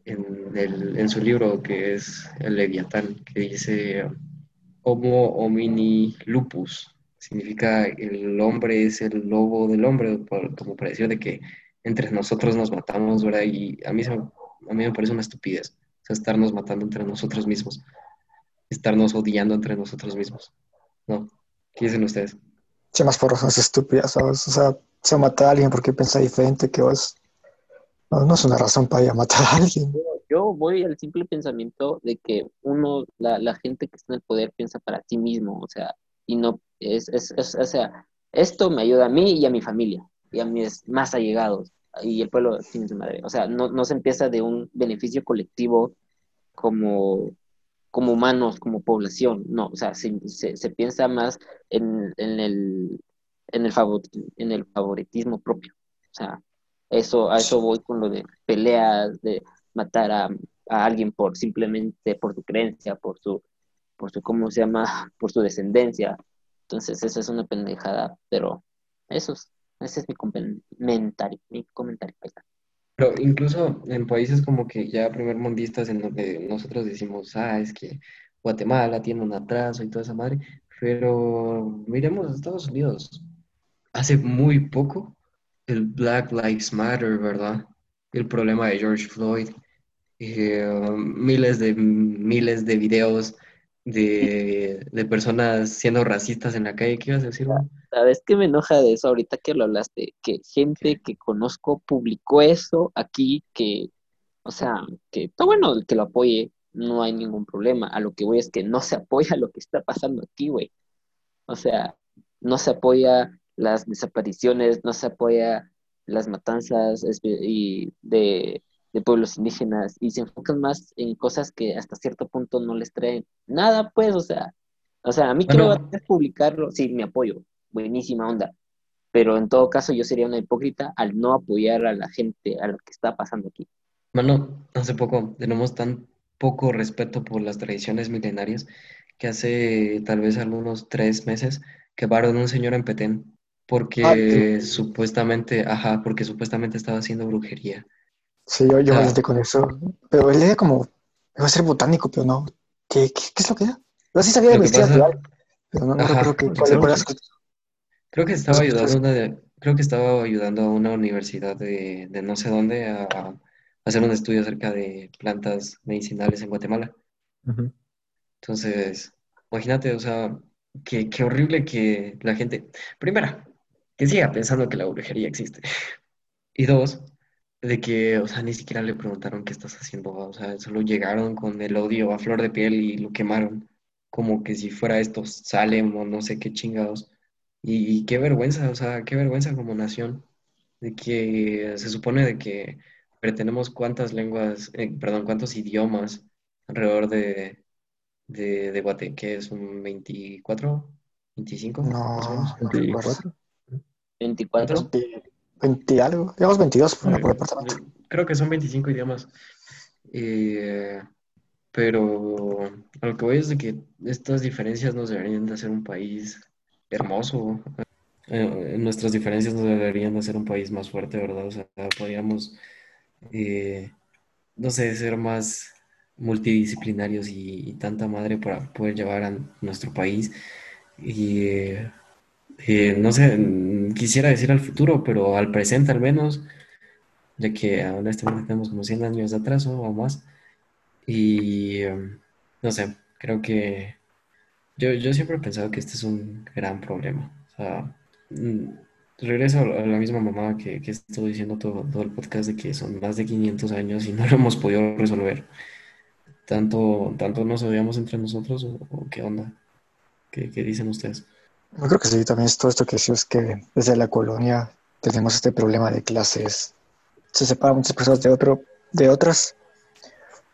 en, el- en su libro que es El Leviatán, que dice Homo homini lupus. Significa el hombre es el lobo del hombre, por- como para decir de que entre nosotros nos matamos, ¿verdad? Y a mí, a mí me parece una estupidez, o sea, estarnos matando entre nosotros mismos, estarnos odiando entre nosotros mismos. ¿No? ¿Qué dicen ustedes? Che, más por razones estúpidas, ¿sabes? O sea, se mata a alguien porque piensa diferente que vos. No, no es una razón para ir a matar a alguien. Yo voy al simple pensamiento de que uno, la, la gente que está en el poder piensa para sí mismo, o sea, y no, es, es, es- o sea, esto me ayuda a mí y a mi familia, y a mis más allegados, y el pueblo tiene su madre. O sea, no, no se empieza de un beneficio colectivo como, como humanos, como población, no, o sea, se, se, piensa más en, en el, en el favor, en el favoritismo propio. O sea, eso, a eso voy con lo de peleas, de matar a, a alguien por simplemente por su creencia, por su, por su, ¿cómo se llama? Por su descendencia. Entonces, eso es una pendejada, pero eso es, ese es mi comentario, mi comentario. Pero incluso en países como que ya primermundistas en donde nosotros decimos, ah, es que Guatemala tiene un atraso y toda esa madre, pero miremos Estados Unidos. Hace muy poco el Black Lives Matter, ¿verdad? El problema de George Floyd, eh, miles de miles de videos de, de personas siendo racistas en la calle. ¿Qué ibas a decir? ¿Sabes qué me enoja de eso ahorita que lo hablaste? Que gente que conozco publicó eso aquí, que, o sea, que está bueno el que lo apoye, no hay ningún problema. A lo que voy es que no se apoya lo que está pasando aquí, güey. O sea, no se apoya las desapariciones, no se apoya las matanzas y de, de pueblos indígenas y se enfocan más en cosas que hasta cierto punto no les traen nada, pues, o sea, o sea, a mí Bueno. hacer publicarlo, sí, me apoyo, buenísima onda, pero en todo caso yo sería una hipócrita al no apoyar a la gente, a lo que está pasando aquí. Mano, hace poco tenemos tan poco respeto por las tradiciones milenarias que hace tal vez algunos tres meses quemaron a un señor en Petén porque supuestamente, ajá, porque supuestamente estaba haciendo brujería. Sí, yo, yo me Ah. alenté con eso. Pero él era como, iba a ser botánico, pero no. ¿Qué, qué, qué es lo que era? Yo sí sabía de medicina natural, pero no, no Ajá, recuerdo que, Creo que estaba ayudando a una, creo que estaba ayudando a una universidad de, de no sé dónde a, a hacer un estudio acerca de plantas medicinales en Guatemala. Entonces, imagínate, o sea, qué, qué horrible que la gente, primera, que siga pensando que la brujería existe. Y dos, de que, o sea, ni siquiera le preguntaron qué estás haciendo, o sea, solo llegaron con el odio a flor de piel y lo quemaron, como que si fuera esto Salem o no sé qué chingados. Y, y qué vergüenza, o sea, qué vergüenza como nación, de que se supone de que tenemos cuántas lenguas, eh, perdón, cuántos idiomas alrededor de, de, de Guate, que es un 24, 25, No, más o menos. no recuerdo. 24. 24. 20, 20 algo, digamos 22 por, por departamento. Creo que son 25 idiomas. Eh, pero a lo que voy es de que estas diferencias nos deberían de hacer un país hermoso. Eh, nuestras diferencias nos deberían de hacer un país más fuerte, ¿verdad? O sea, podríamos, eh, no sé, ser más multidisciplinarios y, y tanta madre para poder llevar a nuestro país. Y eh, no sé, quisiera decir al futuro, pero al presente al menos, ya que honestamente tenemos como 100 años de atraso o más. Y em, no sé, creo que yo, yo siempre he pensado que este es un gran problema. Mm, regreso a la misma mamá que, que estuvo diciendo todo, todo el podcast de que son más de 500 años y no lo hemos podido resolver. ¿Tanto, tanto nos odiamos entre nosotros o, o qué onda? ¿Qué, qué dicen ustedes? Yo creo que sí, también es todo esto que decías que desde la colonia tenemos este problema de clases. Se separan muchas personas de otro, de otras.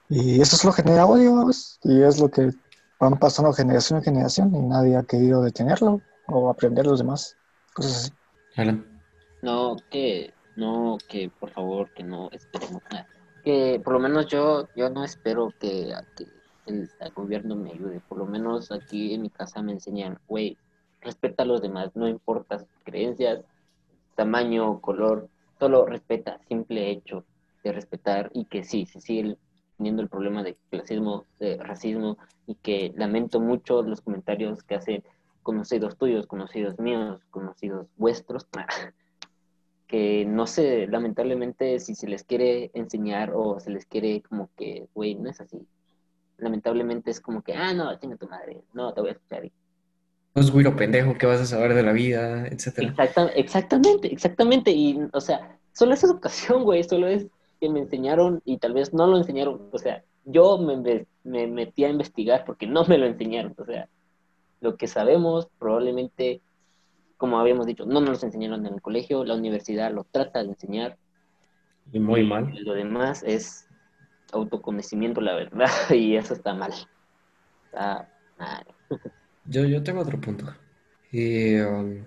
Y eso solo genera odio. Y es lo que van pasando generación en generación y nadie ha querido detenerlo o aprender los demás. Cosas así. Alan. No, que, no, que por favor, que no esperemos nada. Que por lo menos yo, yo no espero que, que el, el gobierno me ayude. Por lo menos aquí en mi casa me enseñan, güey, respeta a los demás, no importa sus creencias, tamaño, color, solo respeta, simple hecho de respetar y que sí, se sigue teniendo el problema de clasismo, de racismo y que lamento mucho los comentarios que hacen conocidos tuyos, conocidos míos, conocidos vuestros, que no sé, lamentablemente si se les quiere enseñar o se les quiere como que, güey, no es así. Lamentablemente es como que, ah, no, chinga tu madre, no, te voy a escuchar. No es güiro pendejo, ¿qué vas a saber de la vida? Etcétera. Exacta- exactamente, exactamente. Y, o sea, solo es educación, güey, solo es que me enseñaron y tal vez no lo enseñaron. O sea, yo me, me- me metí a investigar porque no me lo enseñaron. O sea, lo que sabemos probablemente, como habíamos dicho, no nos lo enseñaron en el colegio, la universidad lo trata de enseñar. Y muy y mal. Lo demás es autoconocimiento, la verdad, y eso está mal. Está mal. Yo, yo tengo otro punto. Eh, um,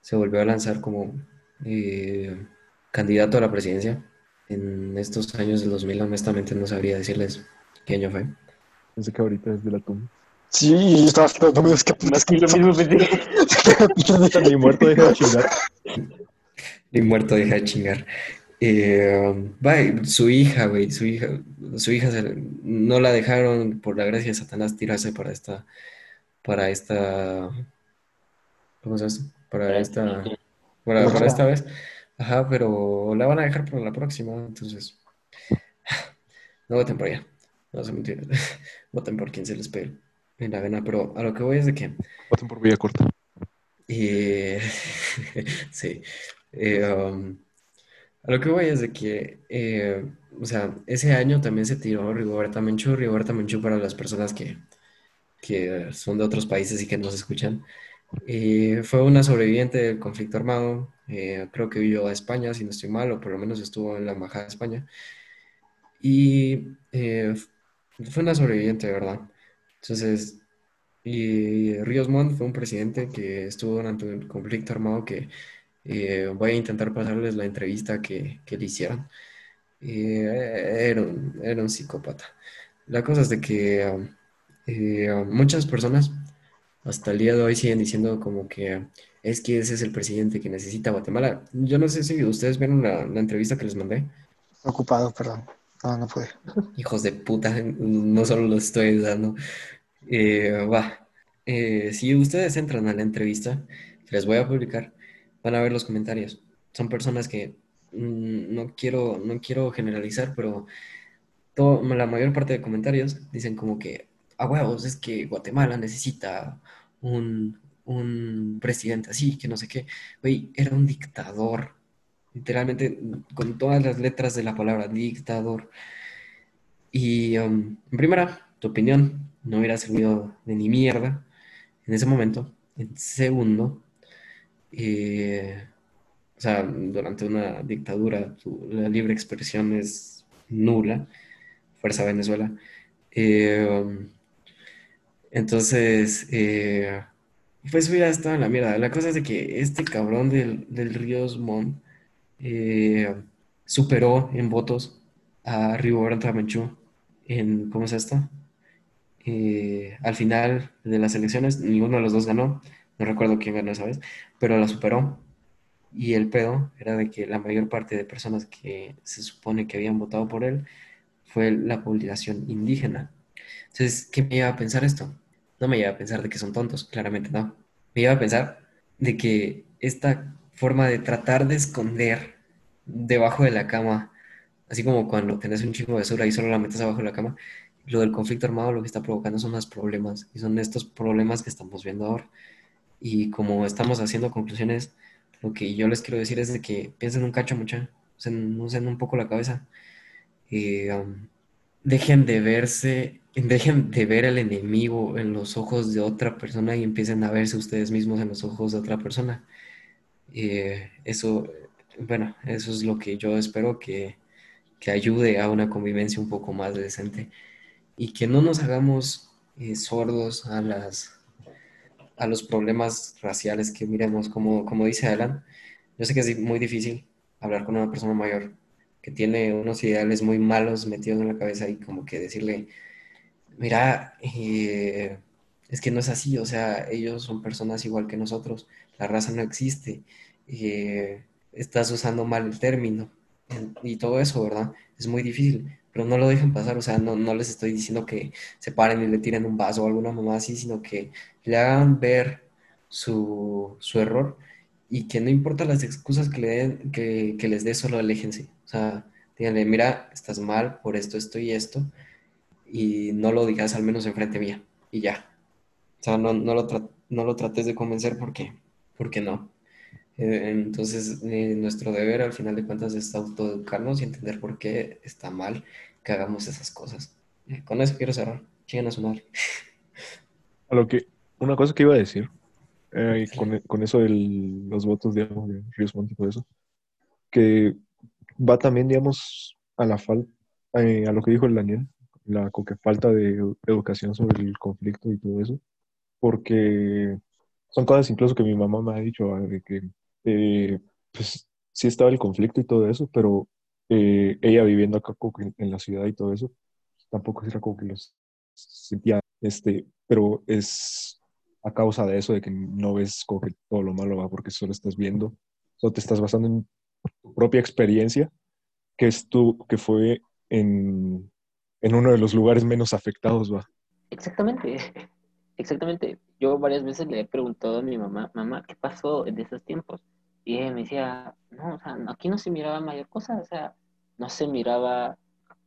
se volvió a lanzar como eh, candidato a la presidencia. En estos años del 2000, honestamente, no sabría decirles qué año fue. Pensé que ahorita es de la tumba. Sí, y estaba no me digas que Más que lo mismo. Ni muerto deja de chingar. Y muerto deja de chingar. Eh, va, su hija, güey, su hija, su hija se- no la dejaron por la gracia de Satanás tirarse para esta, para esta, ¿cómo se llama? Para esta, para, para esta vez. Ajá, pero la van a dejar para la próxima, entonces, no voten por ella, no se mentira, voten por quien se les pegue en la gana, pero a lo que voy es de que Voten por Villa Corta. y sí. Eh, um, a lo que voy es de que, eh, o sea, ese año también se tiró Rigoberta Menchú. Rigoberta Menchú para las personas que, que son de otros países y que nos escuchan. eh, fue una sobreviviente del conflicto armado. eh, creo que vivió a España, si no estoy mal, o por lo menos estuvo en la Embajada de España. Y eh, fue una sobreviviente, ¿verdad? Entonces, y Ríos Montt fue un presidente que estuvo durante el conflicto armado que eh, voy a intentar pasarles la entrevista que, que le hicieron. Eh, era un, era un psicópata. La cosa es de que um, eh, um, muchas personas hasta el día de hoy siguen diciendo como que es que ese es el presidente que necesita Guatemala. Yo no sé si ustedes vieron la, la entrevista que les mandé. Ocupado, perdón. No, no pude. Hijos de puta, no solo los estoy dando. Va. Si ustedes entran a la entrevista, que les voy a publicar, van a ver los comentarios. Son personas que mm, no quiero, no quiero generalizar, pero la mayor parte de comentarios dicen como que, a huevos, es que Guatemala necesita un, un presidente así, que no sé qué. Güey, era un dictador. Literalmente, con todas las letras de la palabra, dictador. Y um, en primera, tu opinión no hubiera servido de ni mierda en ese momento. En segundo, eh, o sea, durante una dictadura, la libre expresión es nula. Fuerza Venezuela. Eh, entonces, eh, pues hubiera estado en la mierda. La cosa es de que este cabrón del, del Ríos Montt eh, superó en votos a Rigoberta Menchú en, ¿cómo es esto? Al final de las elecciones, ninguno de los dos ganó, no recuerdo quién ganó esa vez, pero la superó. Y el pedo era de que la mayor parte de personas que se supone que habían votado por él fue la población indígena. Entonces, ¿qué me lleva a pensar esto? No me lleva a pensar de que son tontos, claramente no. Me lleva a pensar de que esta forma de tratar de esconder debajo de la cama, así como cuando tenés un chingo de basura y solo la metes abajo de la cama, lo del conflicto armado lo que está provocando son más problemas y son estos problemas que estamos viendo ahora. Y como estamos haciendo conclusiones, lo que yo les quiero decir es de que piensen un cacho mucha, usen, un poco la cabeza, y, um, dejen de verse, dejen de ver el enemigo en los ojos de otra persona y empiecen a verse ustedes mismos en los ojos de otra persona. Eh, eso, bueno, eso es lo que yo espero que, que ayude a una convivencia un poco más decente y que no nos hagamos eh, sordos a las a los problemas raciales que miremos, como, como dice Alan. Yo sé que es muy difícil hablar con una persona mayor que tiene unos ideales muy malos metidos en la cabeza y como que decirle, mira, eh, es que no es así, o sea, ellos son personas igual que nosotros, la raza no existe, eh, estás usando mal el término y todo eso, ¿verdad? Es muy difícil, pero no lo dejen pasar, o sea, no, no les estoy diciendo que se paren y le tiren un vaso o alguna mamá así, sino que le hagan ver su, su error y que no importa las excusas que, le den, que, que les dé, solo aléjense. O sea, díganle, mira, estás mal por esto, esto y esto, y no lo digas al menos enfrente mía, y ya. O sea, no, no, lo, no lo trates de convencer porque, porque no. Eh, entonces, eh, nuestro deber al final de cuentas es autoeducarnos y entender por qué está mal que hagamos esas cosas. Eh, con eso quiero cerrar. Chingan a su madre. A lo que, una cosa que iba a decir, con, con, eso de los votos, digamos, de Ríos Montt y todo eso, que va también, digamos, a la falta, a lo que dijo el Daniel, la que falta de educación sobre el conflicto y todo eso, porque son cosas incluso que mi mamá me ha dicho, ah, de que eh, pues sí estaba el conflicto y todo eso, pero eh, ella viviendo acá en, la ciudad y todo eso, tampoco era como que los sentía, este, pero es a causa de eso, de que no ves como que todo lo malo va porque solo estás viendo, solo te estás basando en tu propia experiencia, que es tu, que fue en, en uno de los lugares menos afectados, va. Exactamente, exactamente. Yo varias veces le he preguntado a mi mamá, mamá, ¿qué pasó en esos tiempos? Y me decía, no, o sea, aquí no se miraba mayor cosa, o sea, no se miraba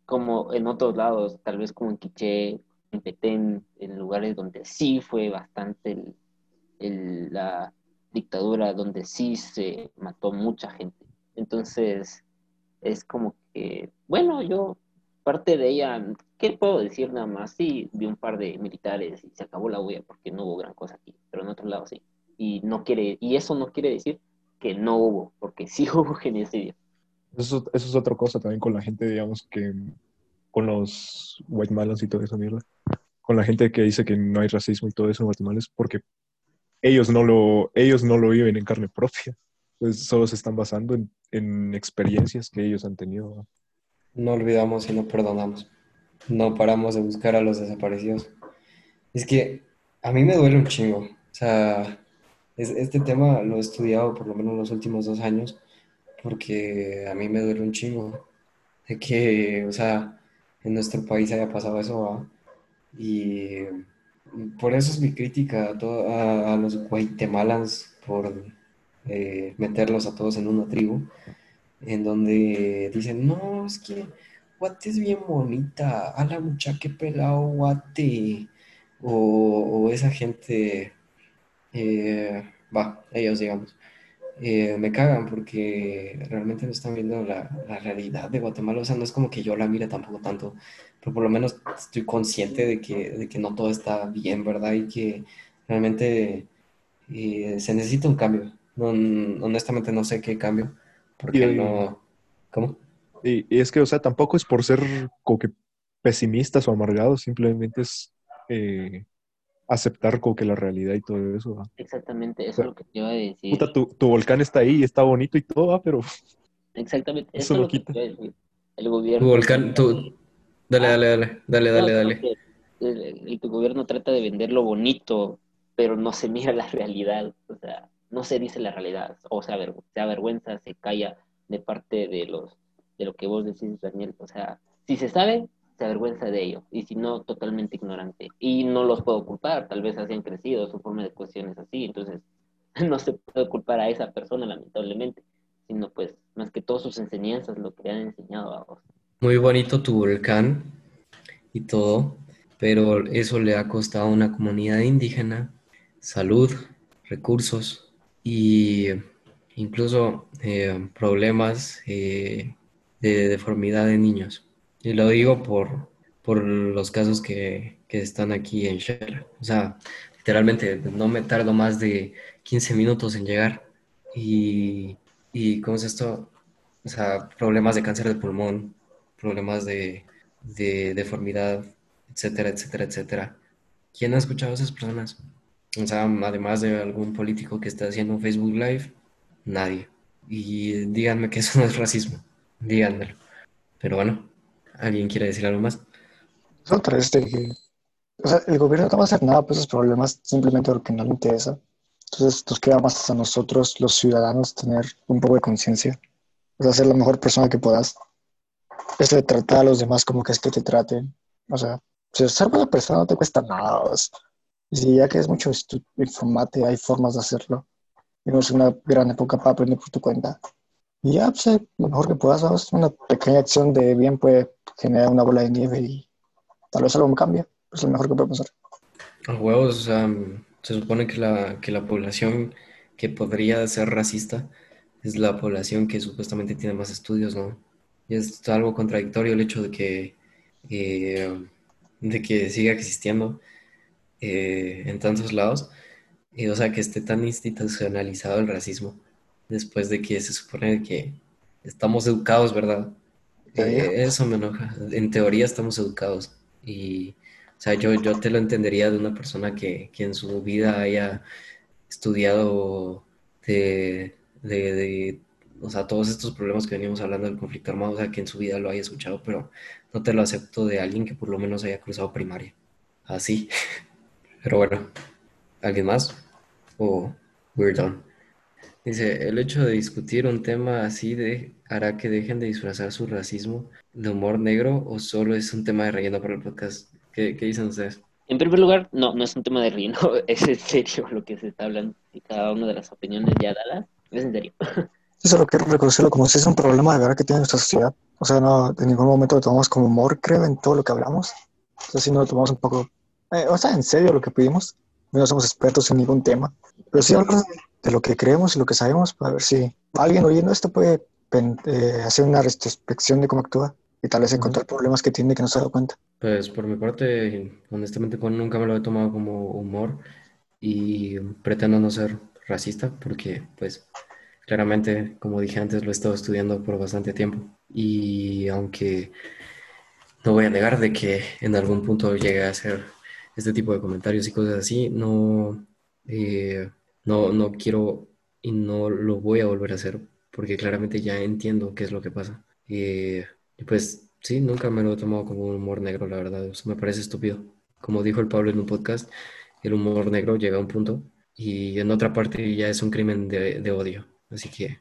como en otros lados, tal vez como en Quiché, en Petén, en lugares donde sí fue bastante el, la dictadura, donde sí se mató mucha gente. Entonces, es como que, bueno, yo parte de ella, ¿qué puedo decir nada más? Sí, vi un par de militares y se acabó la huella porque no hubo gran cosa aquí, pero en otro lado sí. Y no quiere, y eso no quiere decir que no hubo, porque sí hubo genocidio. Eso, eso es otra cosa también con la gente, digamos, que con los white malons y todo eso, mierda. Con la gente que dice que no hay racismo y todo eso en Guatemala es porque ellos no lo, ellos no lo viven en carne propia. Pues solo se están basando en, en experiencias que ellos han tenido. No olvidamos y no perdonamos. No paramos de buscar a los desaparecidos. Es que a mí me duele un chingo. O sea, este tema lo he estudiado por lo menos los últimos dos años porque a mí me duele un chingo de que, o sea, en nuestro país haya pasado eso. Y por eso es mi crítica a, a, los guatemalans por eh, meterlos a todos en una tribu en donde dicen, no, es que Guate es bien bonita, a la mucha que pelado Guate, o, esa gente, eh, va, ellos digamos, eh, me cagan porque realmente no están viendo la, realidad de Guatemala, o sea, no es como que yo la mire tampoco tanto, pero por lo menos estoy consciente de que, de que no todo está bien, ¿verdad? Y que realmente eh, se necesita un cambio. honestamente no sé qué cambio porque no. ¿Cómo? Y, es que, o sea, tampoco es por ser como que pesimistas o amargados, simplemente es eh, aceptar como que la realidad y todo eso. Exactamente, eso es lo que te iba a decir. Puta, tu, tu, volcán está ahí, está bonito y todo, pero. Exactamente, eso, lo quita. El gobierno. Tu volcán, tu. Dale, dale, dale, dale, dale, dale. El, tu gobierno trata de vender lo bonito, pero no se mira la realidad. O sea, no se dice la realidad, o sea, se avergüenza, se calla de parte de los de lo que vos decís, Daniel. O sea, si se sabe, se avergüenza de ello, y si no, totalmente ignorante. Y no los puedo culpar, tal vez así han crecido, su forma de cuestiones así, entonces no se puede culpar a esa persona, lamentablemente, sino pues más que todas sus enseñanzas, lo que le han enseñado a vos. Muy bonito tu volcán y todo, pero eso le ha costado a una comunidad indígena salud, recursos, y incluso eh, problemas eh, de deformidad de niños. Y lo digo por, por los casos que, que están aquí en Shell. O sea, literalmente no me tardo más de 15 minutos en llegar. Y, y ¿cómo es esto? O sea, problemas de cáncer de pulmón, problemas de, de deformidad, etcétera, etcétera, etcétera. ¿quién ha escuchado a esas personas? O sea, además de algún político que está haciendo un Facebook Live, nadie. Y díganme que eso no es racismo, díganmelo. Pero bueno, ¿alguien quiere decir algo más? Es otra vez de que, o sea, el gobierno no va a hacer nada por esos problemas simplemente porque no le interesa. Entonces nos queda más a nosotros, los ciudadanos, tener un poco de conciencia. O sea, ser la mejor persona que puedas. Es de tratar a los demás como que es que te traten. O sea, ser buena persona no te cuesta nada. o sea, si ya que es mucho informate, hay formas de hacerlo. Es una gran época para aprender por tu cuenta. Y ya, pues, eh, lo mejor que puedas, ¿sabes? Una pequeña acción de bien puede generar una bola de nieve y tal vez algo me cambie. Es lo mejor que puede pasar. A huevos, o sea, se supone que la, que la población que podría ser racista es la población que supuestamente tiene más estudios, ¿no? Y es algo contradictorio el hecho de que, eh, de que siga existiendo eh, en tantos lados, y, o sea, que esté tan institucionalizado el racismo, después de que se supone que estamos educados, ¿verdad? Eh, eso me enoja. En teoría estamos educados y, o sea, yo, yo te lo entendería de una persona que, que en su vida haya estudiado de, de, de, o sea, todos estos problemas que veníamos hablando del conflicto armado, o sea, que en su vida lo haya escuchado, pero no te lo acepto de alguien que por lo menos haya cruzado primaria. Así. Pero bueno, ¿alguien más? O we're done. Dice, el hecho de discutir un tema así de, hará que dejen de disfrazar su racismo de humor negro o solo es un tema de relleno para el podcast. ¿Qué, qué dicen ustedes? En primer lugar, no, no es un tema de relleno, es en serio lo que se está hablando y cada una de las opiniones ya dadas es en serio. Sí, solo quiero reconocerlo como si es un problema de verdad que tiene nuestra sociedad. O sea, no, en ningún momento lo tomamos como humor, creo, en todo lo que hablamos. O sea, sí no lo tomamos un poco, eh, o sea, en serio lo que pedimos. No somos expertos en ningún tema. Pero sí hablar de lo que creemos y lo que sabemos para ver si alguien oyendo esto puede eh, hacer una retrospección de cómo actúa y tal vez encontrar problemas que tiene que no se ha dado cuenta. Pues por mi parte, honestamente, nunca me lo he tomado como humor y pretendo no ser racista porque, pues, claramente, como dije antes, lo he estado estudiando por bastante tiempo y aunque no voy a negar de que en algún punto llegue a hacer este tipo de comentarios y cosas así, no, eh, no, no quiero y no lo voy a volver a hacer porque claramente ya entiendo qué es lo que pasa. Eh, y pues sí, nunca me lo he tomado como un humor negro, la verdad, eso me parece estúpido. Como dijo el Pablo en un podcast, el humor negro llega a un punto y en otra parte ya es un crimen de, de odio. Así que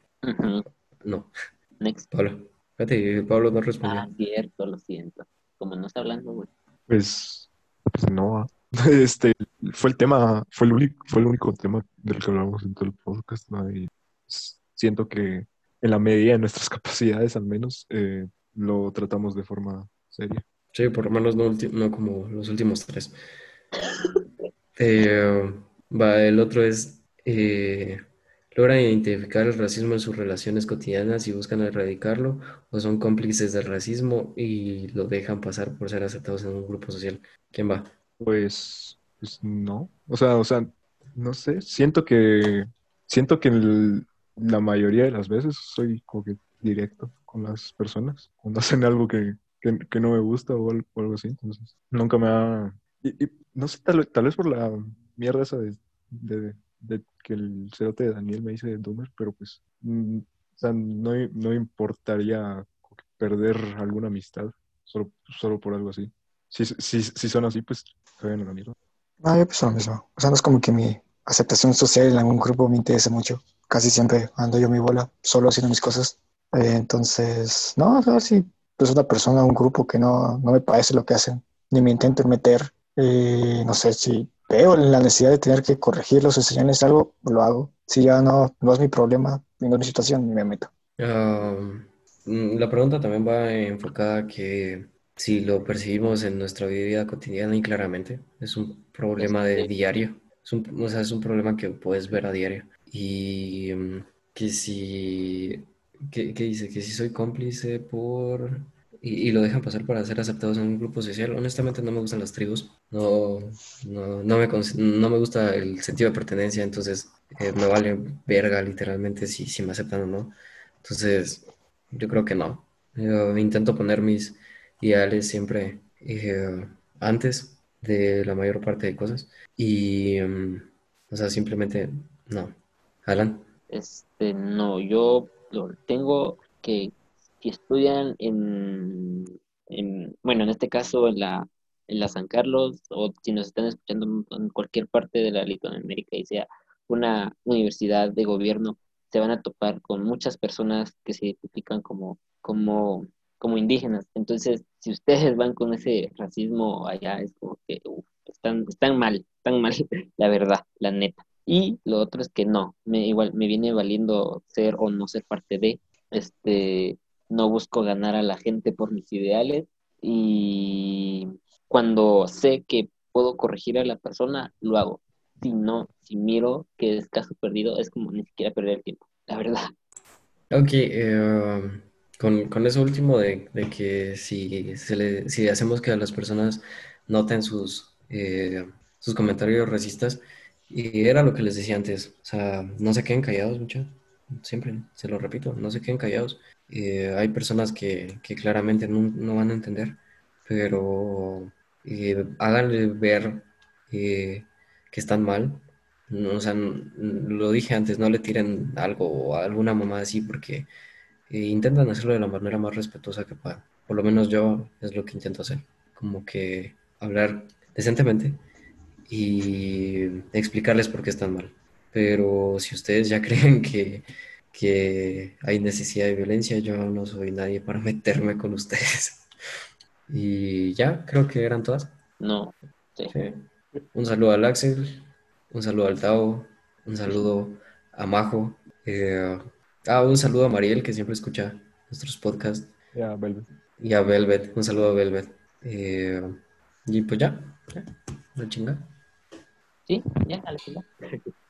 no, Next. Pablo. Fíjate, Pablo no respondió. Ah, cierto, lo siento. Como no está hablando, güey. Pues, pues no. Este fue el tema, fue el único, fue el único tema del que hablamos en todo el podcast, ¿no? Y siento que en la medida de nuestras capacidades, al menos, eh, lo tratamos de forma seria. Sí, por lo menos no, no como los últimos tres. Eh, va, el otro es, eh, ¿logran identificar el racismo en sus relaciones cotidianas y buscan erradicarlo? ¿O son cómplices del racismo y lo dejan pasar por ser aceptados en un grupo social? ¿Quién va? Pues, pues no. O sea, o sea, no sé. Siento que, siento que la mayoría de las veces soy como que directo con las personas cuando hacen algo que, que, no me gusta o algo, así. Entonces, nunca me ha... Y, no sé, tal, tal vez por la mierda esa de, de, de que el cerote de Daniel me dice Doomer, pero pues, mm, o sea, no, no importaría perder alguna amistad solo, solo por algo así. Si, si, si son así, pues a la mierda. No, yo pienso lo mismo. O sea, no es como que mi aceptación social en algún grupo me interese mucho. Casi siempre ando yo mi bola, solo haciendo mis cosas. Eh, entonces, no, o sea, si es una persona, un grupo que no, no me parece lo que hacen, ni me intenten meter, eh, no sé, si veo la necesidad de tener que corregirlos o enseñarles algo, lo hago. Si ya no, no es mi problema, no es mi situación, ni me meto. Ah, mm, la pregunta también va enfocada a que si lo percibimos en nuestra vida cotidiana y claramente es un problema de diario, es un, o sea, es un problema que puedes ver a diario y mm, que si, ¿qué, qué dice? Que si soy cómplice por... Y, y lo dejan pasar para ser aceptados en un grupo social. Honestamente no me gustan las tribus, no, no, no me, no me gusta el sentido de pertenencia, entonces eh, me vale verga literalmente si, si me aceptan o no. Entonces, yo creo que no. Yo intento poner mis ideales siempre eh, antes de la mayor parte de cosas. Y, em, o sea, simplemente no. Alan. Este, no, yo tengo que si estudian en, en, bueno, en este caso en la, en la San Carlos, o si nos están escuchando en cualquier parte de la Latinoamérica y sea una universidad de gobierno, se van a topar con muchas personas que se identifican como, como, como indígenas. Entonces, si ustedes van con ese racismo allá, es como que están, están mal, están mal, la verdad, la neta. Y lo otro es que no, me, igual me viene valiendo ser o no ser parte de, este, no busco ganar a la gente por mis ideales y cuando sé que puedo corregir a la persona, lo hago. Si no, si miro que es caso perdido, es como ni siquiera perder el tiempo, la verdad. Ok, eh, con, eso último de, que si, se le, si hacemos que las personas noten sus, eh, sus comentarios racistas, y era lo que les decía antes, o sea, no se queden callados, muchachos, siempre, se lo repito, no se queden callados. Eh, hay personas que, claramente no, van a entender, pero eh, háganle ver eh, que están mal. No, o sea, lo dije antes, no le tiren algo o alguna mamá así porque intentan hacerlo de la manera más respetuosa que puedan. Por lo menos yo es lo que intento hacer, como que hablar decentemente y explicarles por qué están mal. Pero si ustedes ya creen que, que hay necesidad de violencia, yo no soy nadie para meterme con ustedes. Y ya, creo que eran todas. No. Un saludo al Axel, un saludo al Tao, un saludo a Majo. Eh, ah, un saludo a Mariel, que siempre escucha nuestros podcasts. Y a Velvet. Y a Velvet, un saludo a Velvet. Eh, y pues ya, ya, la chinga. Sí, ya, a la